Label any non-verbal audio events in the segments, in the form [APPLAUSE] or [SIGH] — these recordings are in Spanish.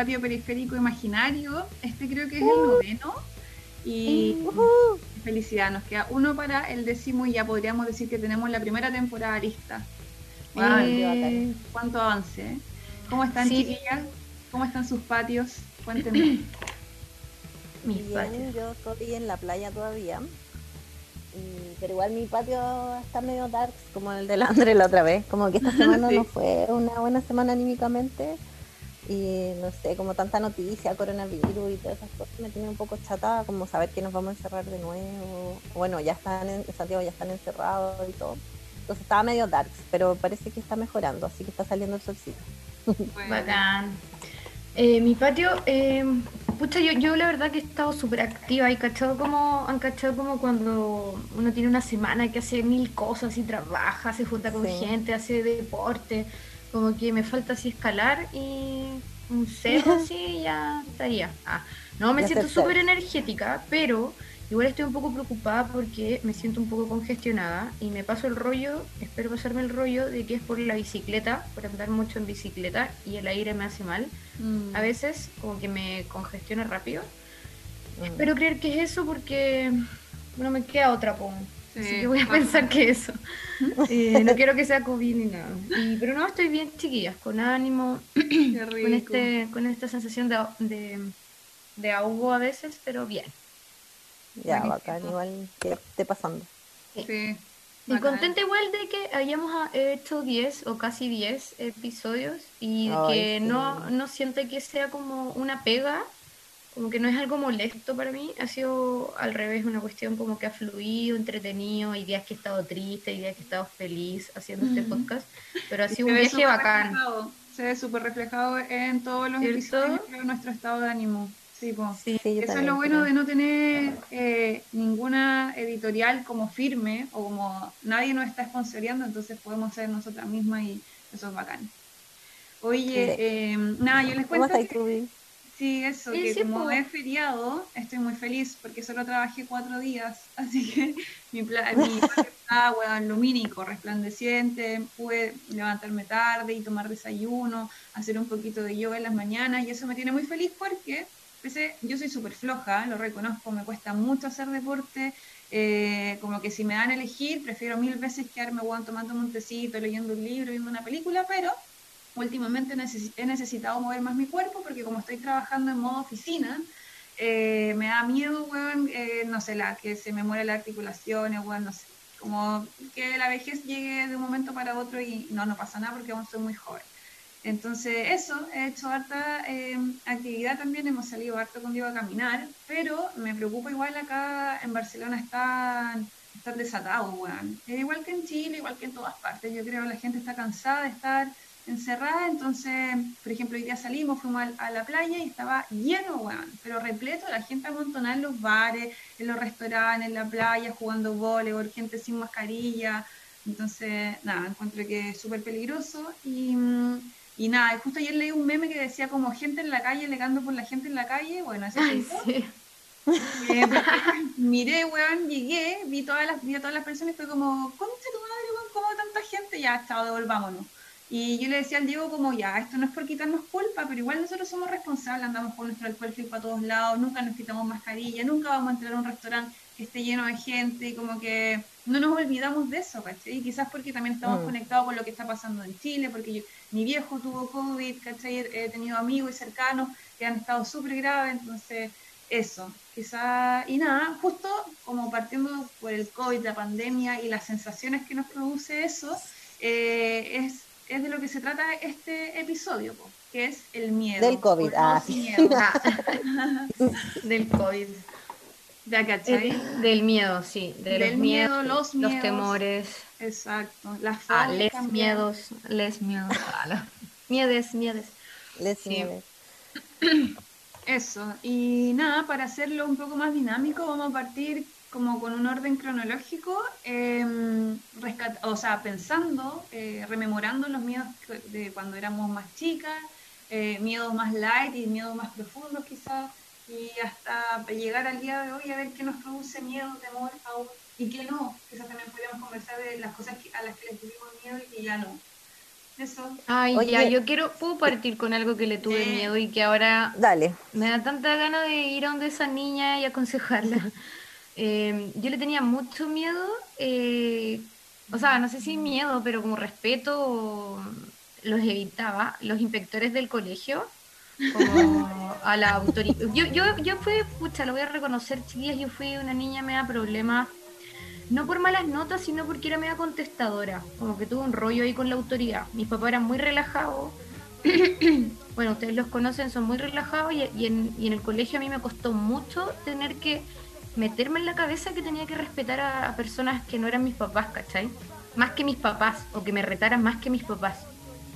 Patio Periférico Imaginario. Este creo que es el uh. noveno. Y felicidad, nos queda uno para el décimo y ya podríamos decir que tenemos la primera temporada lista. Eh, ¿Cuánto avance? Eh? ¿Cómo están chiquillas? ¿Cómo están sus patios? Cuéntenme. [CLEARS THROAT] Bien, yo estoy en la playa todavía. pero igual mi patio está medio dark, como el de André la otra vez. Como que esta [LAUGHS] semana no fue una buena semana anímicamente. Y no sé, como tanta noticia, coronavirus y todas esas cosas, me tiene un poco chata, como saber que nos vamos a encerrar de nuevo. Bueno, ya están en Santiago, ya están encerrados y todo. Entonces estaba medio dark, pero parece que está mejorando, así que está saliendo el solcito. Bacán. Eh, mi patio, eh, pucha, yo, yo la verdad que he estado súper activa y cachado como, han cachado como cuando uno tiene una semana que hace mil cosas y trabaja, se junta con gente, hace deporte, como que me falta así escalar y un cerro así [LAUGHS] ya estaría. Ah, no, me siento súper energética, pero Igual estoy un poco preocupada porque me siento un poco congestionada y me paso el rollo, espero pasarme el rollo de que es por la bicicleta, por andar mucho en bicicleta y el aire me hace mal. Mm. A veces como que me congestiona rápido. Mm. Espero creer que es eso porque no me queda otra, po. Así que voy a pensar que eso. [LAUGHS] Eh, no quiero que sea COVID ni nada. pero no, estoy bien, chiquillas, con ánimo, [CLEARS THROAT] con, este, con esta sensación de, de, de ahogo a veces, pero bien. Ya, bacán, igual que esté pasando. Sí. Y contenta igual de que hayamos hecho 10 o casi 10 episodios y que no, no siente que sea como una pega, como que no es algo molesto para mí, ha sido al revés una cuestión como que ha fluido, entretenido, hay días que he estado triste, hay días que he estado feliz haciendo este podcast, pero ha sido un viaje bacán. Se ve súper reflejado en todos los episodios de nuestro estado de ánimo. Sí, eso es lo bueno de no tener eh, ninguna editorial como firme o como nadie nos está sponsoreando, entonces podemos ser nosotras mismas y eso es bacán. Oye, eh, nada, yo les cuento. Que, sí, eso, que como es feriado, estoy muy feliz porque solo trabajé cuatro días, [LAUGHS] así que mi [LAUGHS] plan mi está bueno, lumínico, resplandeciente, pude levantarme tarde y tomar desayuno, hacer un poquito de yoga en las mañanas y eso me tiene muy feliz porque yo soy súper floja, lo reconozco, me cuesta mucho hacer deporte, eh, como que si me dan a elegir, prefiero mil veces quedarme bueno, tomando un tecito, leyendo un libro, viendo una película, pero últimamente he necesitado mover más mi cuerpo porque como estoy trabajando en modo oficina, eh, me da miedo, weón, eh, no sé, la, que se me muere la articulación, weón, no sé, como que la vejez llegue de un momento para otro y no, no pasa nada porque aún soy muy joven. Entonces, eso, he hecho harta eh, actividad también, hemos salido harto con Diego a caminar, pero me preocupa igual acá en Barcelona están, están desatados, weón. igual que en Chile, igual que en todas partes, yo creo que la gente está cansada de estar encerrada, entonces, por ejemplo, hoy día salimos, fuimos a, la playa y estaba lleno, weón, pero repleto, la gente amontonada en los bares, en los restaurantes, en la playa, jugando voleibol, gente sin mascarilla, entonces, nada, encuentro que es súper peligroso y... Y nada, justo ayer leí un meme que decía como gente en la calle, legando por la gente en la calle. Bueno, ese sí. eh, [LAUGHS] miré, weón, llegué, vi todas las, vi a todas las personas y fue como, concha tu madre, weón, ¿cómo tanta gente? Ya, chao, devolvámonos. Y yo le decía al Diego como, ya, esto no es por quitarnos culpa, pero igual nosotros somos responsables, andamos con nuestro alcohol para todos lados, nunca nos quitamos mascarilla, nunca vamos a entrar a un restaurante que esté lleno de gente, y como que no nos olvidamos de eso, ¿cachai? Y quizás porque también estamos mm. conectados con lo que está pasando en Chile, porque yo, mi viejo tuvo COVID, ¿cachai? He tenido amigos y cercanos que han estado súper graves, entonces eso, quizás, y nada, justo como partiendo por el COVID, la pandemia y las sensaciones que nos produce eso, eh, es, es de lo que se trata este episodio, que es el miedo. Del COVID, ah, [LAUGHS] Del COVID. Ya cachai. del miedo, sí. del miedo, los, los temores. Exacto. Las ah, les miedos, les miedos. [LAUGHS] miedes, miedes. Les miedes. Eso. Y nada, para hacerlo un poco más dinámico, vamos a partir como con un orden cronológico, eh, o sea, pensando, eh, rememorando los miedos de cuando éramos más chicas, eh, miedos más light y miedos más profundos quizás, y hasta llegar al día de hoy a ver qué nos produce miedo, temor aún y qué no. Quizás también podríamos conversar de las cosas a las que les tuvimos miedo y que ya no. Eso. Ay, ya, yo quiero, puedo partir con algo que le tuve miedo y que ahora Dale. me da tanta gana de ir a donde esa niña y aconsejarla. Eh, yo le tenía mucho miedo, eh, o sea, no sé si miedo, pero como respeto los evitaba, los inspectores del colegio, como a la autoridad. Yo, yo, yo fui, pucha, lo voy a reconocer, chiquillas, yo fui una niña me da problemas no por malas notas, sino porque era media contestadora, como que tuve un rollo ahí con la autoridad. Mis papás eran muy relajados, [CLEARS THROAT] bueno, ustedes los conocen, son muy relajados y, en, el colegio a mí me costó mucho tener que meterme en la cabeza que tenía que respetar a, personas que no eran mis papás, ¿cachai? Más que mis papás, o que me retaran más que mis papás.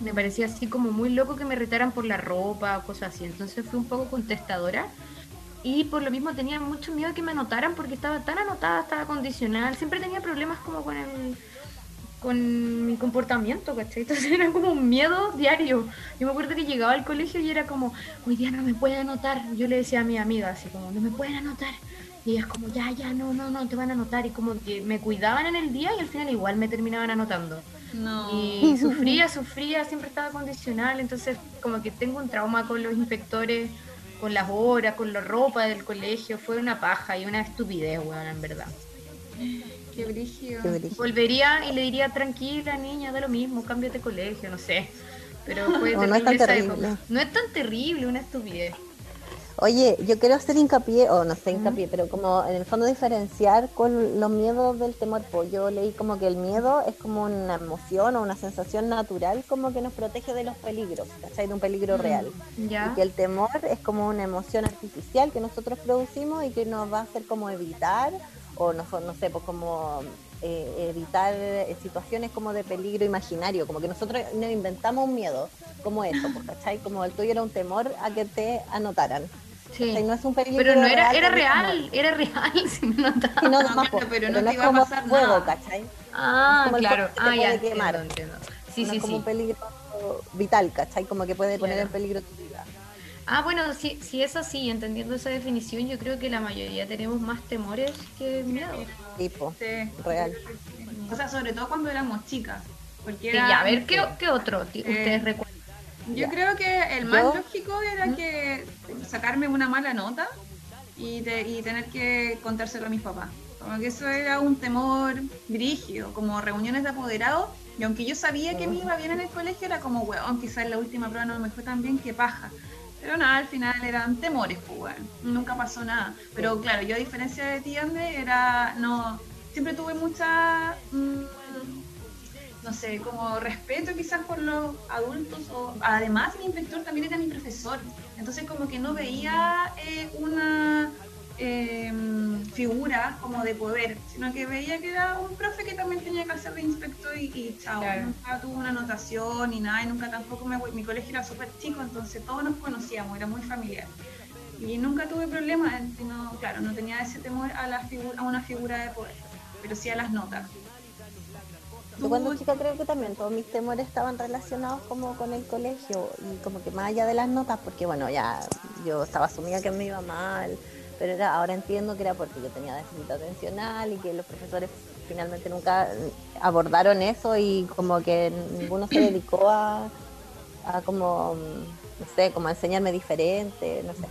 Me parecía así como muy loco que me retaran por la ropa o cosas así. Entonces fui un poco contestadora y por lo mismo tenía mucho miedo de que me anotaran porque estaba tan anotada, estaba condicional, siempre tenía problemas como con el con mi comportamiento, ¿cachai? Entonces era como un miedo diario. Yo me acuerdo que llegaba al colegio y era como, hoy día no me pueden anotar. Yo le decía a mi amiga así como, no me pueden anotar. Y ellas como, ya, ya, no, no, no, te van a anotar. Y como que me cuidaban en el día y al final igual me terminaban anotando. No. Y sufría, sufría, siempre estaba condicional. Entonces como que tengo un trauma con los inspectores con las horas, con la ropa del colegio, fue una paja y una estupidez, weón, en verdad. Qué brígido. Volvería y le diría, tranquila niña, da lo mismo, cámbiate de colegio, no sé. Pero [LAUGHS] fue no, es tan terrible. No es tan terrible, una estupidez. Oye, yo quiero hacer hincapié, o no sé hincapié, pero como en el fondo diferenciar con los miedos del temor. Pues yo leí como que el miedo es como una emoción o una sensación natural como que nos protege de los peligros, ¿cachai? De un peligro real. Y que el temor es como una emoción artificial que nosotros producimos y que nos va a hacer como evitar, o no, no sé, pues como eh, evitar eh, situaciones como de peligro imaginario, como que nosotros nos inventamos un miedo, como eso, pues, ¿cachai? Como el tuyo era un temor a que te anotaran. Sí. no es un peligro pero no era, era real, era [LAUGHS] real, si me notaba. no, no, pero, no, te iba a pasar fuego, ¿cachai? Ah, claro, ah, ya, entiendo, entiendo. Sí, sí, es como un peligro vital, ¿cachai? Como que puede poner en peligro tu vida. Ah, bueno, si, si es así, entendiendo esa definición, yo creo que la mayoría tenemos más temores que miedos. Tipo, sí. real. O sea, sobre todo cuando éramos chicas. Porque era, ya, a ver, ¿qué, qué otro eh, ustedes recuerdan? Yo creo que el más lógico era ¿Mm? que sacarme una mala nota y, y tener que contárselo a mis papás. Como que eso era un temor brígido, como reuniones de apoderados. Y aunque yo sabía que me iba bien en el colegio, era como, weón, quizás la última prueba no me fue tan bien, que paja. Pero nada, al final eran temores, pues, weón. Nunca pasó nada. Pero claro, yo a diferencia de ti, Ande, era, no, siempre tuve mucha... Mm, no sé, como respeto quizás por los adultos, o además mi inspector también era mi profesor, entonces como que no veía eh, una em, figura como de poder, sino que veía que era un profe que también tenía que hacer de inspector y, chao, nunca tuvo una anotación ni nada, y nunca tampoco me mi colegio era súper chico, entonces todos nos conocíamos, era muy familiar. Y nunca tuve problemas, no, claro, no tenía ese temor a, la figura, a una figura de poder, pero sí a las notas. Yo cuando chica creo que también todos mis temores estaban relacionados como con el colegio y como que más allá de las notas, porque bueno, ya yo estaba asumida que me iba mal, pero era, ahora entiendo que era porque yo tenía déficit atencional y que los profesores finalmente nunca abordaron eso y como que ninguno se dedicó a, a como, no sé, como a enseñarme diferente, no sé.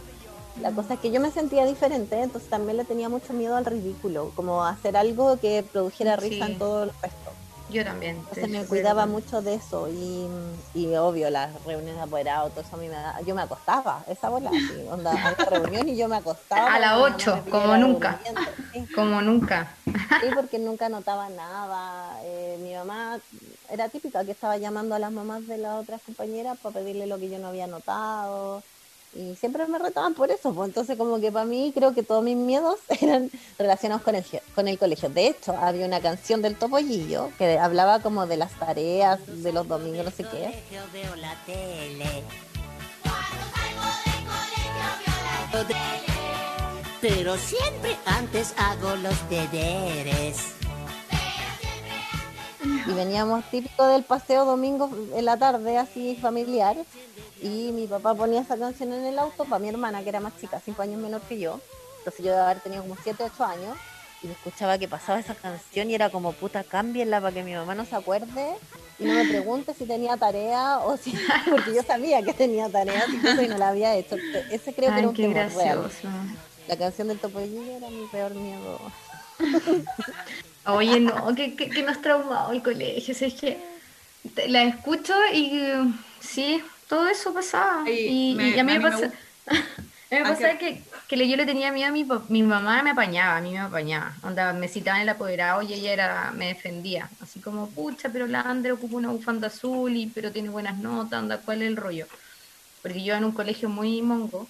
La cosa es que yo me sentía diferente, entonces también le tenía mucho miedo al ridículo, como hacer algo que produjera risa en todo el resto. Yo también. Entonces me cuidaba mucho de eso y, y, obvio las reuniones de apoderados, todo eso a mí me da, yo me acostaba, esa bola, así, onda, reunión y yo me acostaba. A las 8, como nunca. Como nunca. Sí, porque nunca notaba nada. Eh, mi mamá era típica que estaba llamando a las mamás de las otras compañeras para pedirle lo que yo no había notado y siempre me retaban por eso, pues entonces como que para mí creo que todos mis miedos [LAUGHS] eran relacionados con el, con el colegio. De hecho, había una canción del Topollillo que hablaba como de las tareas de los domingos, no sé qué. Pero siempre antes hago los deberes. Y veníamos típico del paseo domingo en la tarde, así familiar, y mi papá ponía esa canción en el auto para mi hermana, que era más chica, cinco años menor que yo. Entonces yo debe haber tenido como 7, 8 años. Y me escuchaba que pasaba esa canción y era como, puta, cámbienla para que mi mamá no se acuerde y no me pregunte si tenía tarea o si, [LAUGHS] porque yo sabía que tenía tarea y no la había hecho. Ese creo que era un tema real. La canción del Topollillo era mi peor miedo. [LAUGHS] Oye, no, que, que, que nos traumado el colegio, es que la escucho y sí, todo eso pasaba. y, a mí me, pasa... me ah, pasa que, que, yo le tenía miedo a mi mi mamá me apañaba, a mí me apañaba. Onda, me citaban el apoderado y ella era, me defendía. Así como, pucha, pero la ocupa una bufanda azul y pero tiene buenas notas, anda, ¿cuál es el rollo? Porque yo en un colegio muy mongo,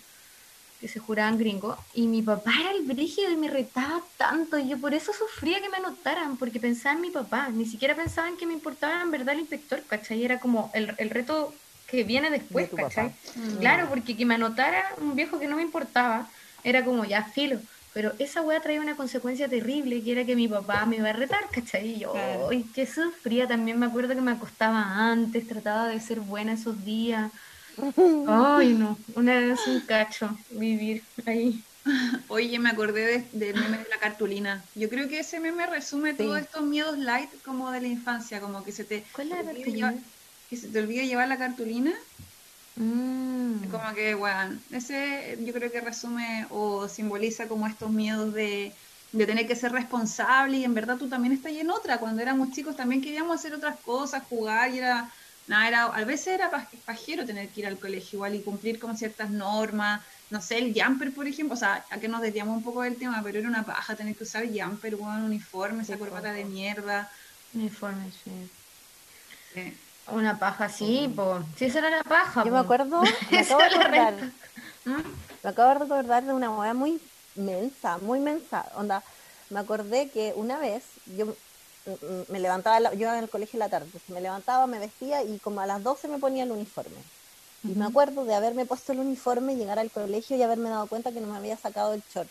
que se juraban gringo, y mi papá era el brígido y me retaba tanto, y yo por eso sufría que me anotaran, porque pensaba en mi papá, ni siquiera pensaba en que me importaba en verdad el inspector, ¿cachai? Era como el, el reto que viene después, ¿cachai? Mm. Claro, porque que me anotara un viejo que no me importaba, era como ya filo. Pero esa weá traía una consecuencia terrible, que era que mi papá me iba a retar, ¿cachai? Y yo, ¡ay, qué sufría! También me acuerdo que me acostaba antes, trataba de ser buena esos días. Ay, no, una vez un cacho vivir ahí. Oye, me acordé del meme de la cartulina. Yo creo que ese meme resume todos estos miedos light como de la infancia, como que se te... ¿Cuál la cartulina? que se te olvida llevar la cartulina. Mm. Como que, bueno, ese yo creo que resume o simboliza como estos miedos de, de tener que ser responsable y en verdad tú también estás en otra. Cuando éramos chicos también queríamos hacer otras cosas, jugar y era, nada, era, a veces era pajero tener que ir al colegio igual y cumplir con ciertas normas. No sé, el jumper, por ejemplo, o sea, a que nos desviamos un poco del tema, pero era una paja tener que usar jumper, un uniforme, esa corbata de mierda. Uniforme, sí. sí. Una paja, sí, pues. Sí, esa era la paja. Yo me acuerdo, [LAUGHS] me acabo, de recordar, ¿Mm? me acabo de recordar de una moda muy mensa, muy mensa. Onda, me acordé que una vez yo me levantaba, yo en el colegio en la tarde, me levantaba, me vestía y como a las 12 me ponía el uniforme. Y me acuerdo de haberme puesto el uniforme, llegar al colegio y haberme dado cuenta que no me había sacado el short.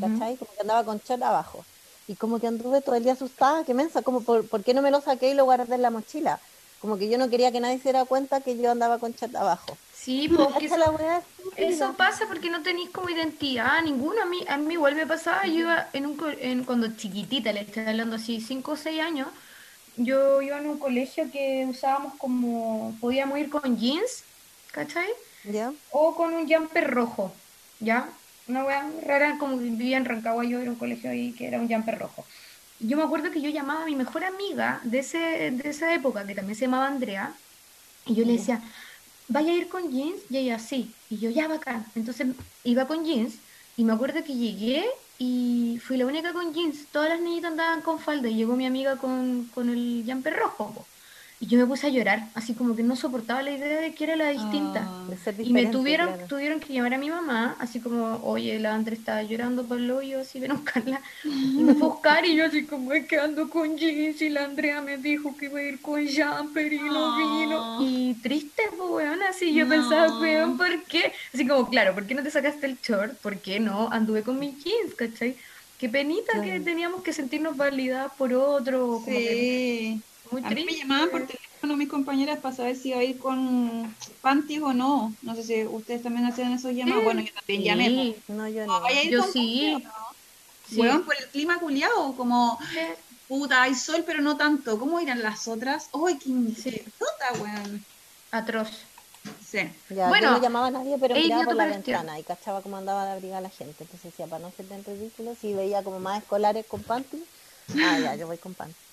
¿Cachai? Como que andaba con short abajo. Y como que anduve todo el día asustada, qué mensa, como por, ¿por qué no me lo saqué y lo guardé en la mochila? Como que yo no quería que nadie se diera cuenta que yo andaba con chat abajo. Sí, porque eso, eso, pasa porque no tenéis como identidad ninguno. A mí, a mí igual me pasaba, yo iba en un en, cuando chiquitita, le estoy hablando así, 5 o 6 años, yo iba en un colegio que usábamos como, podíamos ir con jeans, ¿cachai? Ya. O con un jumper rojo, ¿ya? Una wea rara, como vivía en Rancagua, yo era un colegio ahí que era un jumper rojo yo me acuerdo que yo llamaba a mi mejor amiga de, ese, de esa época, que también se llamaba Andrea, y yo le decía, ¿vaya a ir con jeans? Y ella, sí. Y yo, ya, bacán. Entonces iba con jeans, y me acuerdo que llegué y fui la única con jeans. Todas las niñitas andaban con falda, y llegó mi amiga con, con el jumper rojo. Y yo me puse a llorar, así como que no soportaba la idea de que era la distinta. Ah, y me tuvieron, tuvieron que llamar a mi mamá, así como, oye, la Andrea está llorando por el hoyo, así ven a buscarla. Y me fue a buscar y yo así como, es que ando con jeans y la Andrea me dijo que iba a ir con jumper y no vino. Ah. Y triste, pues, weón, así yo pensaba, weón, ¿por qué? Así como, claro, ¿por qué no te sacaste el short? ¿Por qué no? Anduve con mis jeans, ¿cachai? Qué penita que teníamos que sentirnos validadas por otro. sí. Muy a mí me llamaban por teléfono mis compañeras para saber si iba a ir con panties o no. No sé si ustedes también hacían esos llamados. Bueno, yo también llamé. No, yo no. ¿Vaya a ir yo sí. Bueno, por el clima culiado, como puta, hay sol, pero no tanto. ¿Cómo irán las otras? ¡Ay, qué sí. weón! Atroz. Sí. Ya, bueno, yo no llamaba a nadie, pero miraba por la ventana y cachaba cómo andaba de abrigar a la gente. Entonces decía, para no ser tan ridículo, si veía como más escolares con panties, ah, ya, yo voy con panties.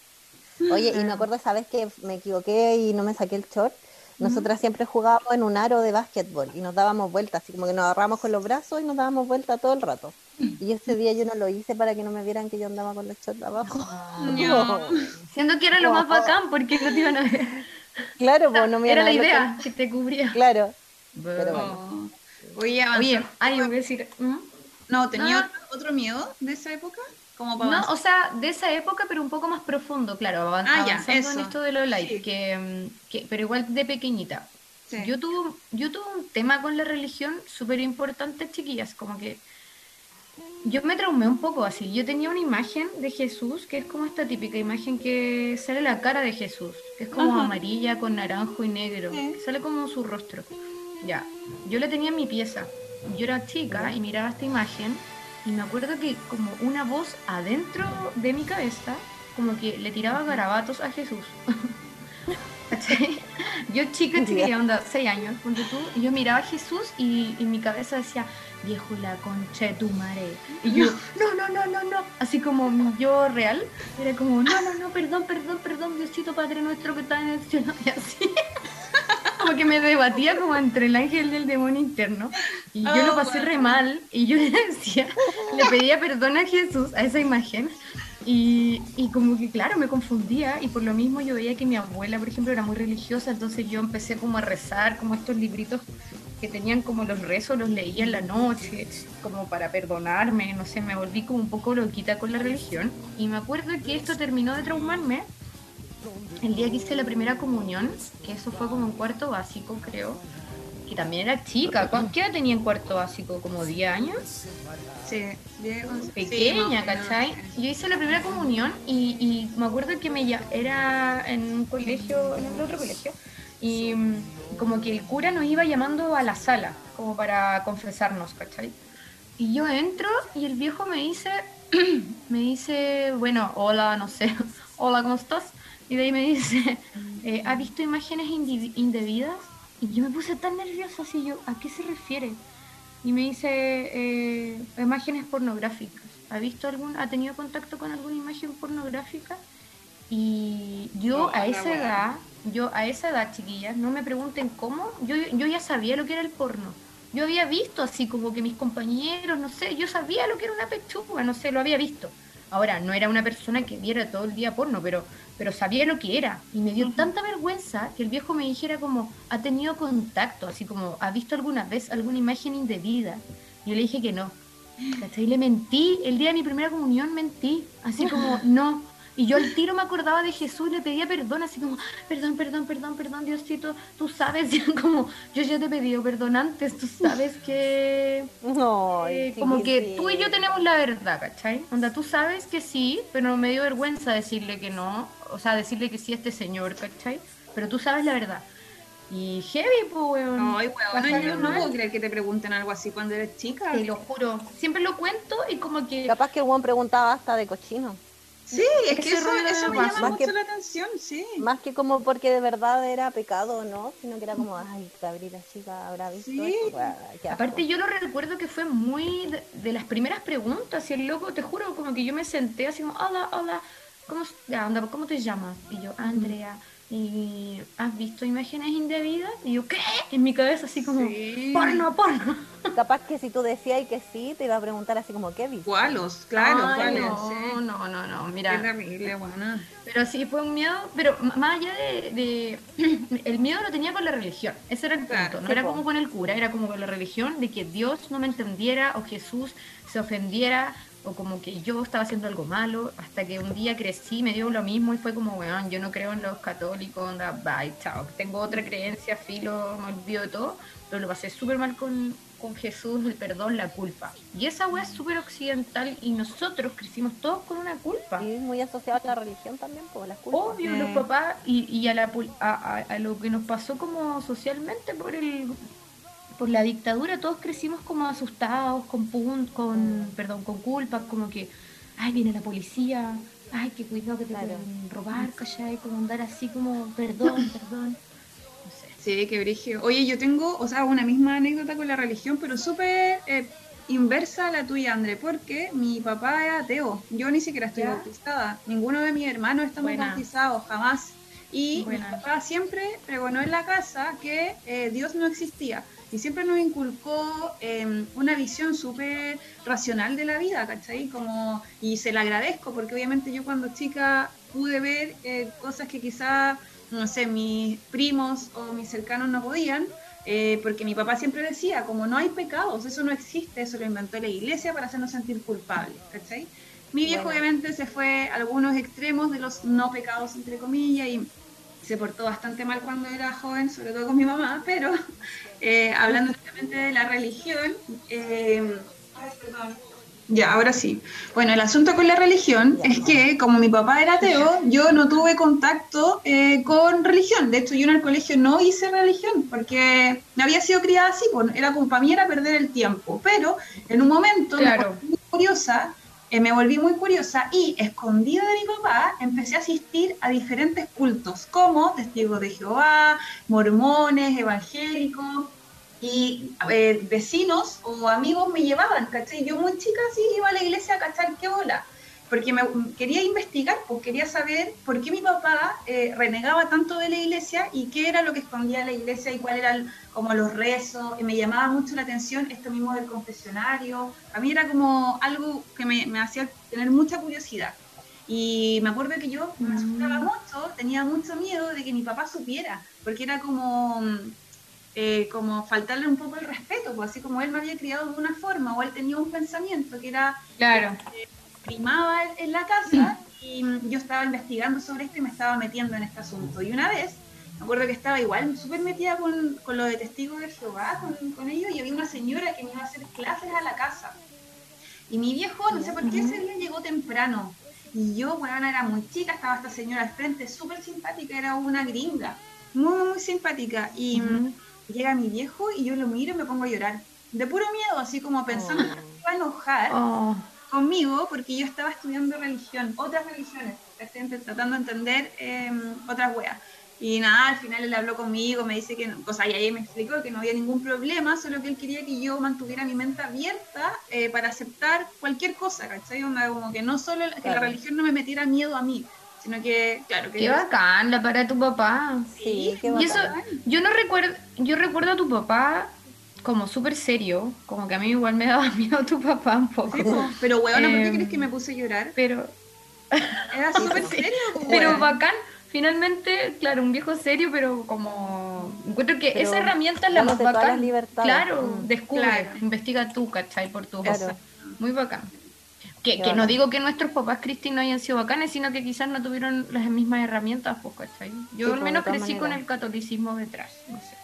Oye, y me acuerdo, ¿sabes que me equivoqué y no me saqué el short? Nosotras siempre jugábamos en un aro de básquetbol y nos dábamos vueltas, así como que nos agarramos con los brazos y nos dábamos vueltas todo el rato. Y ese día yo no lo hice para que no me vieran que yo andaba con los shorts abajo. [LAUGHS] No. Siendo que era lo más bacán porque no te iban a ver. Claro, pues no me Era la idea, que... te cubría. Claro. Pero bueno. Oye, Oye, ay, voy a decir. ¿Mm? No, ¿tenía ah. otro miedo de esa época? No, o sea, de esa época, pero un poco más profundo, claro, ah, avanzando en esto de lo light, que, pero igual de pequeñita. Yo, tuve, yo tuve un tema con la religión súper importante, chiquillas, como que yo me traumé un poco así. Yo tenía una imagen de Jesús, que es como esta típica imagen que sale la cara de Jesús, que es como amarilla con naranjo y negro, que sale como su rostro. Ya, yo la tenía en mi pieza. Yo era chica y miraba esta imagen y me acuerdo que como una voz adentro de mi cabeza, como que le tiraba garabatos a Jesús. [LAUGHS] Yo chica, chiquilla, onda, 6 años, ponte tú, y yo miraba a Jesús y en mi cabeza decía, viejo la concha de tu madre. Y yo, no, no, no, no, no. Así como yo real, era como, no, no, no, perdón, perdón, perdón, Diosito Padre nuestro que está en el cielo. [LAUGHS] Y así. Como que me debatía como entre el ángel y el demonio interno. Y yo lo oh, pasé re mal. Y yo [LAUGHS] le decía, le pedía perdón a Jesús, a esa imagen. Y, y, como que, claro, me confundía y por lo mismo yo veía que mi abuela, por ejemplo, era muy religiosa, entonces yo empecé como a rezar, como estos libritos que tenían como los rezos, los leía en la noche, como para perdonarme, no sé, me volví como un poco loquita con la religión. Y me acuerdo que esto terminó de traumarme el día que hice la primera comunión, que eso fue como en cuarto básico, creo que también era chica. ¿Qué edad tenía en cuarto básico? ¿Como 10 años? Sí, Pequeña, ¿cachai? Yo hice la primera comunión y, y, me acuerdo que me era en un colegio, en el otro colegio, y mm, como que el cura nos iba llamando a la sala, como para confesarnos, ¿cachai? Y yo entro y el viejo me dice, [CLEARS THROAT] me dice, bueno, hola, no sé, [LAUGHS] hola, ¿cómo estás? Y de ahí me dice, eh, ¿ha visto imágenes indebidas? Y yo me puse tan nerviosa así yo, ¿a qué se refiere? Y me dice eh, imágenes pornográficas. ¿Ha visto algún, ha tenido contacto con alguna imagen pornográfica? Y yo a esa edad, yo a esa edad, chiquillas, no me pregunten cómo, yo, yo ya sabía lo que era el porno. Yo había visto así como que mis compañeros, no sé, yo sabía lo que era una pechuga, no sé, lo había visto. Ahora, no era una persona que viera todo el día porno, pero, pero sabía lo que era. Y me dio tanta vergüenza que el viejo me dijera como, ha tenido contacto, así como, ¿ha visto alguna vez alguna imagen indebida? Y yo le dije que no. Y le mentí, el día de mi primera comunión mentí, así como, [LAUGHS] no, y yo al tiro me acordaba de Jesús y le pedía perdón, así como, perdón, perdón, perdón, perdón, Diosito, tú sabes, [LAUGHS] como, yo ya te he pedido perdón antes, tú sabes que... [LAUGHS] No, eh, como que tú y yo tenemos la verdad, ¿cachai? Onda, tú sabes que sí, pero me dio vergüenza decirle que no, o sea, decirle que sí a este señor, ¿cachai? Pero tú sabes la verdad. Y heavy, pues, weón. Ay, weón, yo no puedo creer que te pregunten algo así cuando eres chica. Te lo juro. Siempre lo cuento y como que... Capaz que el weón preguntaba hasta de cochino. Sí, es que eso, eso me llama mucho la atención, sí. Más que como porque de verdad era pecado, ¿no? Sino que era como, ay, Gabriela chica habrá visto sí. Aparte yo lo recuerdo que fue muy de, las primeras preguntas y el loco, te juro, como que yo me senté así como, hola, hola, ¿cómo, ¿cómo te llamas? Y yo, Andrea y has visto imágenes indebidas y yo qué en mi cabeza así como porno porno. [LAUGHS] Capaz que si tú decías que sí te iba a preguntar así como qué viste ¿Cuáles? claro ¿cuáles? no, no no no mira. Pero sí fue un miedo pero más allá de, [CLEARS THROAT] el miedo lo tenía con la religión ese era el punto no era como con el cura era como con la religión de que Dios no me entendiera o Jesús se ofendiera o como que yo estaba haciendo algo malo, hasta que un día crecí, me dio lo mismo y fue como, weón, yo no creo en los católicos, onda, bye, chao, tengo otra creencia, filo, me olvido de todo, pero lo pasé súper mal con, con Jesús, el perdón, la culpa. Y esa weá es súper occidental y nosotros crecimos todos con una culpa. Y muy asociado a la religión también, por las culpas. Obvio, los papás y, y a, la, a, a lo que nos pasó como socialmente por el por la dictadura todos crecimos como asustados, con, con, perdón, con culpa, como que, ay, viene la policía, ay, qué cuidado que te claro. pueden robar, ¿cachai? Como andar así como, perdón, [LAUGHS] perdón. No sé. Sí, qué brillo. Oye, yo tengo, o sea, una misma anécdota con la religión, pero súper eh, inversa a la tuya, André, porque mi papá era ateo. Yo ni siquiera estoy bautizada. Ninguno de mis hermanos estamos bautizados, jamás. Y mi papá siempre pregonó en la casa que eh, Dios no existía y siempre nos inculcó em, una visión súper racional de la vida, ¿cachai? Como, y se la agradezco porque obviamente yo cuando chica pude ver eh, cosas que quizá, no sé, mis primos o mis cercanos no podían, eh, porque mi papá siempre decía, como no hay pecados, eso no existe, eso lo inventó la iglesia para hacernos sentir culpables, ¿cachai? Mi viejo obviamente se fue a algunos extremos de los no pecados, entre comillas, y se portó bastante mal cuando era joven, sobre todo con mi mamá, pero [LAUGHS] eh, hablando justamente de la religión, eh, ya, ahora sí. Bueno, el asunto con la religión es que como mi papá era ateo, yo no tuve contacto eh, con religión. De hecho, yo en el colegio no hice religión porque no había sido criada así. Pues, era como para mí era perder el tiempo. Pero en un momento, muy curiosa, eh, me volví muy curiosa y, escondida de mi papá, empecé a asistir a diferentes cultos, como testigos de Jehová, mormones, evangélicos, y eh, vecinos o amigos me llevaban, ¿cachai? Yo muy chica sí iba a la iglesia a cachar qué bola, porque me quería investigar, pues quería saber por qué mi papá eh, renegaba tanto de la iglesia y qué era lo que escondía la iglesia y cuál eran como los rezos, y me llamaba mucho la atención esto mismo del confesionario, a mí era como algo que me, me hacía tener mucha curiosidad. Y me acuerdo que yo me asustaba mm. mucho, tenía mucho miedo de que mi papá supiera, porque era como eh, como faltarle un poco el respeto, pues así como él me había criado de una forma o él tenía un pensamiento que era claro. Primaba en la casa y yo estaba investigando sobre esto y me estaba metiendo en este asunto. Y una vez, me acuerdo que estaba igual súper metida con, con lo de testigos de Jehová, con, con, ellos, y había una señora que me iba a hacer clases a la casa. Y mi viejo, no sé por qué ese día llegó temprano. Y yo, bueno, era muy chica, estaba esta señora al frente, súper simpática, era una gringa, muy, muy simpática. Y llega mi viejo y yo lo miro y me pongo a llorar. De puro miedo, así como pensando que oh. iba a enojar oh. Conmigo porque yo estaba estudiando religión, otras religiones, tratando de entender em, otras weas. Y nada, al final él habló conmigo, me dice que, o sea, y ahí me explicó que no había ningún problema, solo que él quería que yo mantuviera mi mente abierta eh, para aceptar cualquier cosa, ¿cachai? como que no solo que la religión no me metiera miedo a mí, sino que, claro, que... Qué bacán la para tu papá. Sí, qué bacán. Y eso, yo no recuerdo, yo recuerdo a tu papá como súper serio, como que a mí igual me [LAUGHS] daba miedo tu papá un poco. pero weón, ¿por qué em, crees que me puse a llorar? Pero... [LAUGHS] Era súper serio. Pero bacán, finalmente, claro, un viejo serio, pero como encuentro que esa herramienta es la más bacán. Claro, mm. descubre, investiga tú, ¿cachai? Por tu claro. Muy bacán. Que, que no digo que nuestros papás Cristi no hayan sido bacanes, sino que quizás no tuvieron las mismas herramientas, pues, ¿cachai? Yo al menos crecí con el catolicismo detrás, no sé.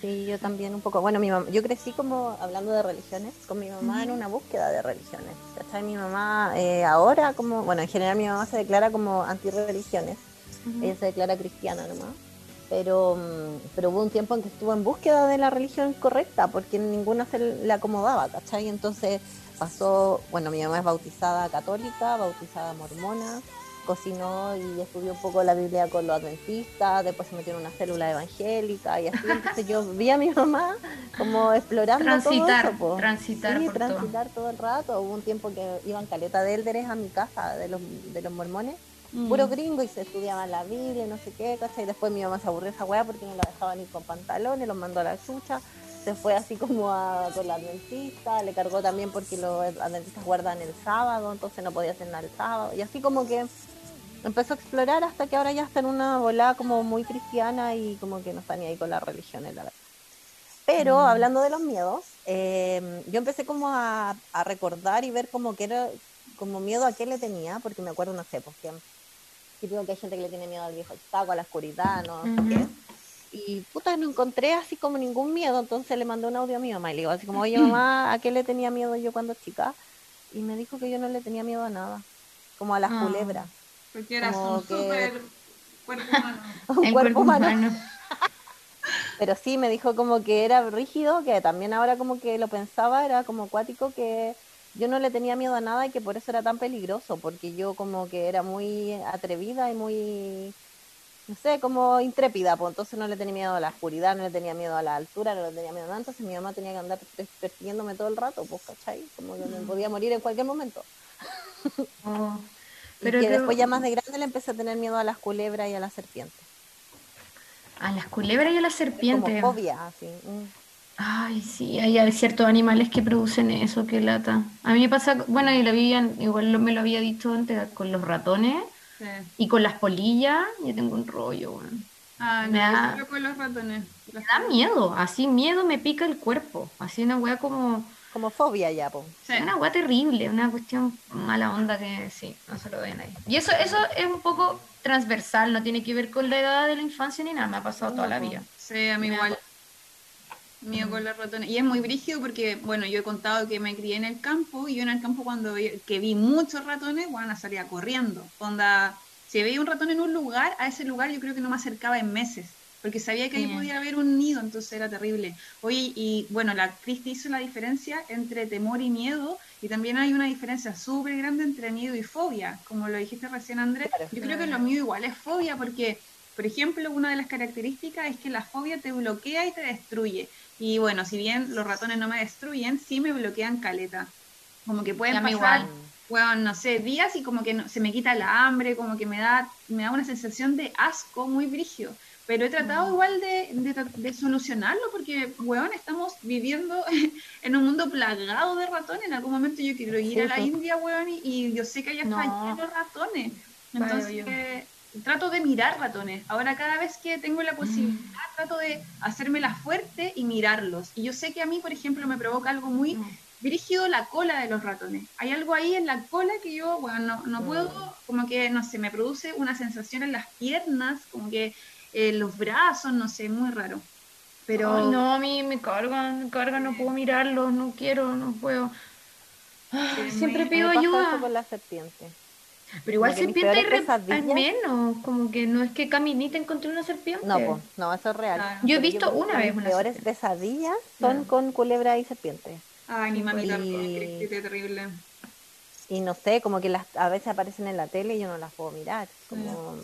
Sí, yo también un poco. Bueno, mi mamá, yo crecí como, hablando de religiones, con mi mamá en una búsqueda de religiones. ¿Cachai? Mi mamá eh, ahora, como, bueno, en general mi mamá se declara como antirreligiones. Ella se declara cristiana nomás. Pero, mm, pero hubo un tiempo en que estuvo en búsqueda de la religión correcta, porque ninguna se le acomodaba, ¿cachai? Entonces pasó, bueno, mi mamá es bautizada católica, bautizada mormona, cocinó y estudió un poco la Biblia con los adventistas, después se metió en una célula evangélica y así, entonces yo vi a mi mamá como explorando transitar, todo eso, transitar, sí, transitar todo. el rato, hubo un tiempo que iban caleta de élderes a mi casa de los, de los mormones, mm. puro gringo y se estudiaban la Biblia y no sé qué, ¿cachai? y después mi mamá se aburrió esa weá porque no la dejaban ir con pantalones, los mandó a la chucha, se fue así como a, con la adventista, le cargó también porque los adventistas guardan el sábado, entonces no podía hacer nada el sábado. Y así como que empezó a explorar hasta que ahora ya está en una volada como muy cristiana y como que no está ni ahí con las religiones, la verdad. Pero mm. hablando de los miedos, eh, yo empecé como a, recordar y ver como que era como miedo a qué le tenía, porque me acuerdo, no sé, pues que, que hay gente que le tiene miedo al viejo taco, a la oscuridad, no sé qué y puta, no encontré así como ningún miedo, entonces le mandé un audio a mi mamá y le digo así como, oye mamá, ¿a qué le tenía miedo yo cuando chica? Y me dijo que yo no le tenía miedo a nada, como a las ah, culebras. Porque era un super cuerpo humano. [LAUGHS] un cuerpo, humano. [LAUGHS] Pero sí, me dijo como que era rígido, que también ahora como que lo pensaba, era como acuático, que yo no le tenía miedo a nada y que por eso era tan peligroso, porque yo como que era muy atrevida y muy no sé, como intrépida, pues entonces no le tenía miedo a la oscuridad, no le tenía miedo a la altura, no le tenía miedo a nada, entonces mi mamá tenía que andar persiguiéndome todo el rato, pues, ¿cachai? Como que me mm. podía morir en cualquier momento. Oh, pero y que después ya más de grande le empecé a tener miedo a las culebras y a las serpientes. A las culebras y a las serpientes. Como fobia, así. Mm. Ay, sí, hay ciertos animales que producen eso, que lata. A mí me pasa, bueno, y la vivían, igual me lo había dicho antes, con los ratones y con las polillas, yo tengo un rollo, Ah, no, me da, con los ratones. Me da miedo, así miedo me pica el cuerpo, así una weá como... Como fobia ya, po. Una weá terrible, una cuestión mala onda que sí, no se lo ven ahí. Y eso, eso es un poco transversal, no tiene que ver con la edad de la infancia ni nada, me ha pasado toda la vida. Sí, a mí igual. Mío con los ratones. Y es muy brígido porque, bueno, yo he contado que me crié en el campo y yo en el campo cuando vi, que vi muchos ratones, bueno, salía corriendo. Onda, si veía un ratón en un lugar, a ese lugar yo creo que no me acercaba en meses. Porque sabía que ahí podía haber un nido, entonces era terrible. Oye, y bueno, la Cristi hizo la diferencia entre temor y miedo, y también hay una diferencia súper grande entre miedo y fobia, como lo dijiste recién, Andrés. Yo creo que lo mío igual es fobia, porque, por ejemplo, una de las características es que la fobia te bloquea y te destruye. Y bueno, si bien los ratones no me destruyen, sí me bloquean caleta. Como que pueden pasar, bueno, no sé, días y como que no, se me quita el hambre, como que me da, me da una sensación de asco muy brígido. Pero he tratado mm. igual de, de, solucionarlo porque, weón, estamos viviendo [LAUGHS] en un mundo plagado de ratones. En algún momento yo quiero ir a la India, weón, y, yo sé que allá no. están llenos ratones. Entonces, trato de mirar ratones. Ahora cada vez que tengo la posibilidad, mm. trato de hacérmela fuerte y mirarlos. Y yo sé que a mí, por ejemplo, me provoca algo muy mm. brígido la cola de los ratones. Hay algo ahí en la cola que yo, bueno, no, no puedo, como que, no sé, me produce una sensación en las piernas, como que eh, los brazos, no sé, muy raro. Pero... no, a mí me cargan, me cargan, no puedo mirarlos, no quiero, no puedo. siempre pido ayuda. con la serpiente. Pero igual serpiente hay, menos, como que no es que caminita encontré una serpiente. No, pues, no, eso es real. Yo he visto una vez una peores pesadillas son con culebra y serpiente. Ay, mi mamita, y... terrible. Y no sé, como que las, a veces aparecen en la tele y yo no las puedo mirar. Como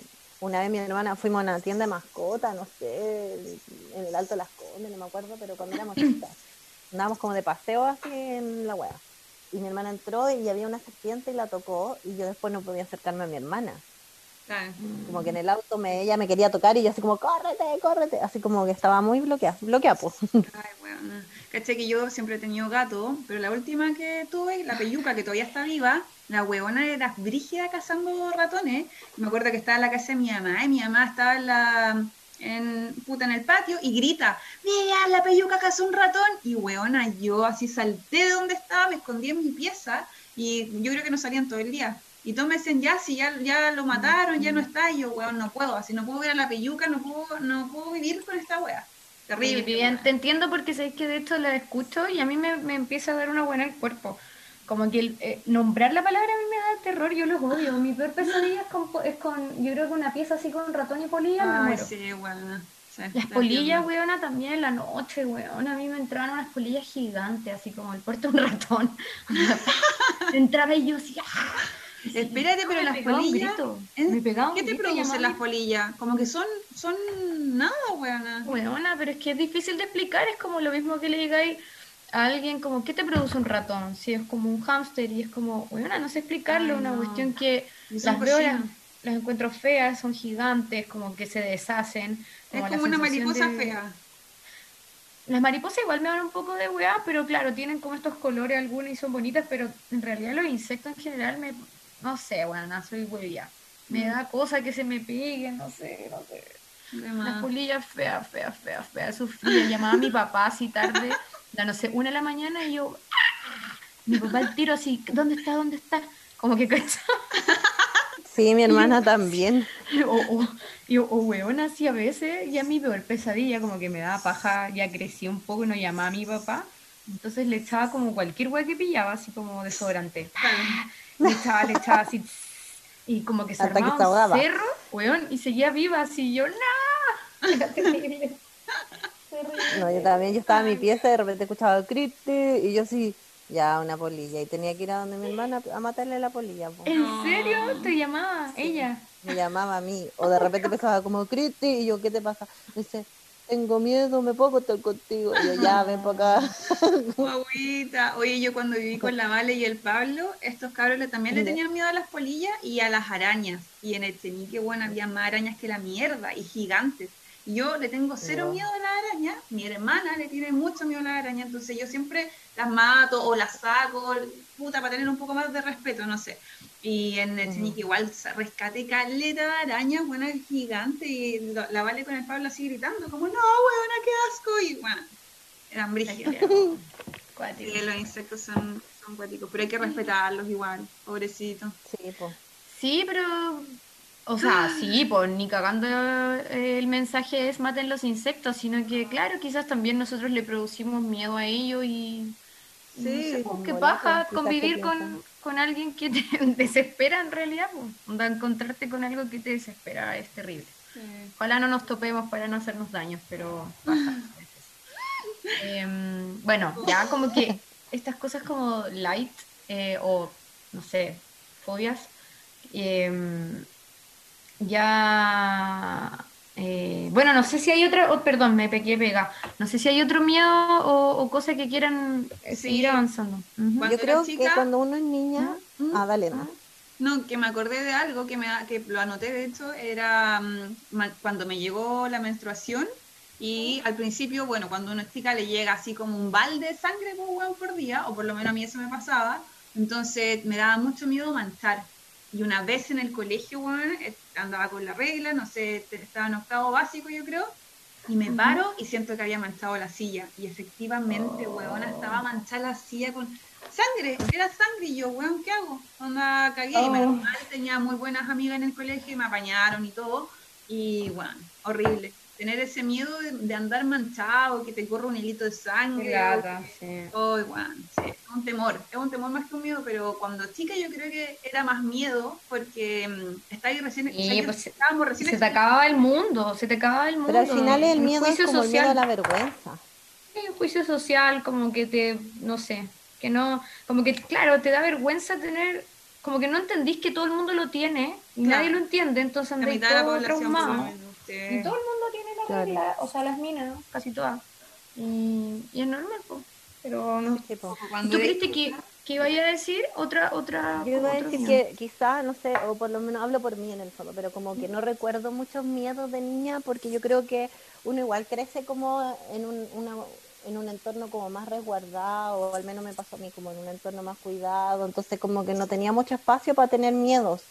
una vez mi hermana fuimos a una tienda de mascota, no sé, en el Alto de las Condes, no me acuerdo, pero cuando éramos [CLEARS THROAT] chicas, andábamos como de paseo así en la hueá y mi hermana entró y había una serpiente y la tocó y yo después no podía acercarme a mi hermana. Como que en el auto me, ella me quería tocar y yo así como, córrete, córrete, así como que estaba muy bloqueada, bloqueada pues. Ay, bueno, caché que yo siempre he tenido gato, pero la última que tuve, la peyuca que todavía está viva, la huevona era brígida cazando ratones. Me acuerdo que estaba en la casa de mi mamá y mi mamá estaba en la en, puta, en el patio y grita, mira, la peyuca cazó un ratón. Y weona, yo así salté de donde estaba, me escondí en mi pieza y yo creo que no salían todo el día. Y todos me dicen, ya, si ya, ya lo mataron, ya no está, y yo, weón, no puedo, así no puedo ver a la peyuca, no puedo, no puedo vivir con esta wea. Terrible. te entiendo porque sabes que de hecho la escucho y a mí me, me empieza a dar una buena el cuerpo como que el, eh, nombrar la palabra a mí me da terror, yo los odio. Mi peor [LAUGHS] pesadilla es con, es con yo creo que una pieza así con ratón y polilla me muero. Sí, bueno, las polillas, weona, también en la noche, weona. A mí me entraban unas polillas gigantes, así como el puerto de un ratón. [LAUGHS] Entraba y yo así, ¡ah! Espérate, pero las polillas. Me ¿Qué te producen las polillas? Como que son, son nada, weona. Weona, pero es que es difícil de explicar, es como lo mismo que le digáis a alguien como, ¿qué te produce un ratón? Si es como un hámster y es como, bueno, no sé explicarlo, una cuestión que las veo, las, encuentro feas, son gigantes, como que se deshacen. es como una mariposa fea. Las mariposas igual me dan un poco de weá, pero claro, tienen como estos colores algunas y son bonitas, pero en realidad los insectos en general me, no sé, bueno, no soy huevía. Me mm. da cosa que se me peguen, no sé, no sé. Las polillas feas, feas, feas, feas, sufría. Llamaba a mi papá así tarde no sé, una de la mañana y yo, mi papá el tiro así, ¿dónde está? ¿Dónde está? Como que Sí, mi hermana también. [LAUGHS] O, o, y, o weón, así a veces, y a mí peor pesadilla, como que me daba paja, ya crecí un poco y no llamaba a mi papá. Entonces le echaba como cualquier weón que pillaba, así como desodorante. Le echaba, le echaba así, y como que se armaba un cerro, weón, y seguía viva, así yo, ¡no! [LAUGHS] Era terrible. No, yo también, yo estaba en mi pieza y de repente escuchaba Cristi y yo sí, ya una polilla. Y tenía que ir a donde mi hermana a matarle la polilla. ¿En serio? ¿Te llamaba ella? Me llamaba a mí. O de repente empezaba como Cristi y yo, ¿qué te pasa? Me dice, tengo miedo, me puedo estar contigo. Y yo, ya, ven para acá. Agüita. Oye, yo cuando viví con la Vale y el Pablo, estos cabros también le tenían miedo a las polillas y a las arañas. Y en el Chenique, bueno, había más arañas que la mierda y gigantes. Yo le tengo cero miedo a la araña, mi hermana le tiene mucho miedo a la araña, entonces yo siempre las mato o las saco, puta, para tener un poco más de respeto, no sé. Y en el uh igual rescate caleta de arañas, buena gigante, y la vale con el Pablo así gritando, como, no, buena, qué asco, y bueno, eran brígidos. y [LAUGHS] los insectos son, son cuáticos, pero hay que respetarlos igual, pobrecito. Sí, pues. Sí, pero o sea, sí, pues ni cagando eh, el mensaje es maten los insectos, sino que, claro, quizás también nosotros le producimos miedo a ellos y. Sí, pues, qué paja convivir con, con, alguien que te [LAUGHS] desespera en realidad, pues. encontrarte con algo que te desespera es terrible. Ojalá no nos topemos para no hacernos daños, pero [LAUGHS] pasa em, bueno, ya como que estas cosas como light eh, o, no sé, fobias, em, ya eh, bueno, no sé si hay otra, oh, perdón, me pequé pega. No sé si hay otro miedo o, cosa que quieran seguir avanzando. Yo creo que cuando uno es niña, ¿Mm? ah, dale, no. No, que me acordé de algo que me que lo anoté de hecho era mm, cuando me llegó la menstruación y al principio, bueno, cuando una chica le llega así como un balde de sangre por, por día, o por lo menos a mí eso me pasaba, entonces me daba mucho miedo manchar. Y una vez en el colegio, bueno, eh, andaba con la regla, no sé, estaba en octavo básico yo creo, y me paro y siento que había manchado la silla. Y efectivamente, oh. estaba manchada la silla con sangre, era sangre. Y yo, weón, ¿qué hago? Onda, cagué. Y menos oh. mal, tenía muy buenas amigas en el colegio y me apañaron y todo. Y, bueno, horrible tener ese miedo de, andar manchado, que te corra un hilito de sangre. sí. Oh, sí, es un temor, es un temor más que un miedo, pero cuando chica yo creo que era más miedo porque mm, está ahí recién, pues, estábamos recién se te acababa el mundo, se te acababa el mundo. Pero al final el miedo es como social. el la vergüenza. Sí, juicio social, como que te, no sé, que no, como que claro, te da vergüenza tener como que no entendís que todo el mundo lo tiene y nadie lo entiende, entonces andáis todo traumado. Y todo el mundo tiene la o sea, las minas, casi todas. Y, es normal, pero no. sé ¿Tú creíste que, que iba a decir otra otra Yo iba a decir que quizá, no sé, o por lo menos hablo por mí en el fondo, pero como que no recuerdo muchos miedos de niña porque yo creo que uno igual crece como en un, una, en un entorno como más resguardado, o al menos me pasó a mí como en un entorno más cuidado, entonces como que no tenía mucho espacio para tener miedos.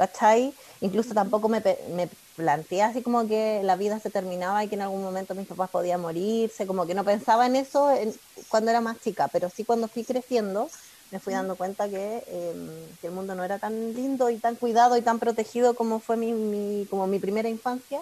¿cachai? Incluso tampoco me, me planteé así como que la vida se terminaba y que en algún momento mis papás podían morirse, como que no pensaba en eso cuando era más chica, pero sí cuando fui creciendo me fui dando cuenta que, em, que, el mundo no era tan lindo y tan cuidado y tan protegido como fue mi, mi como mi primera infancia.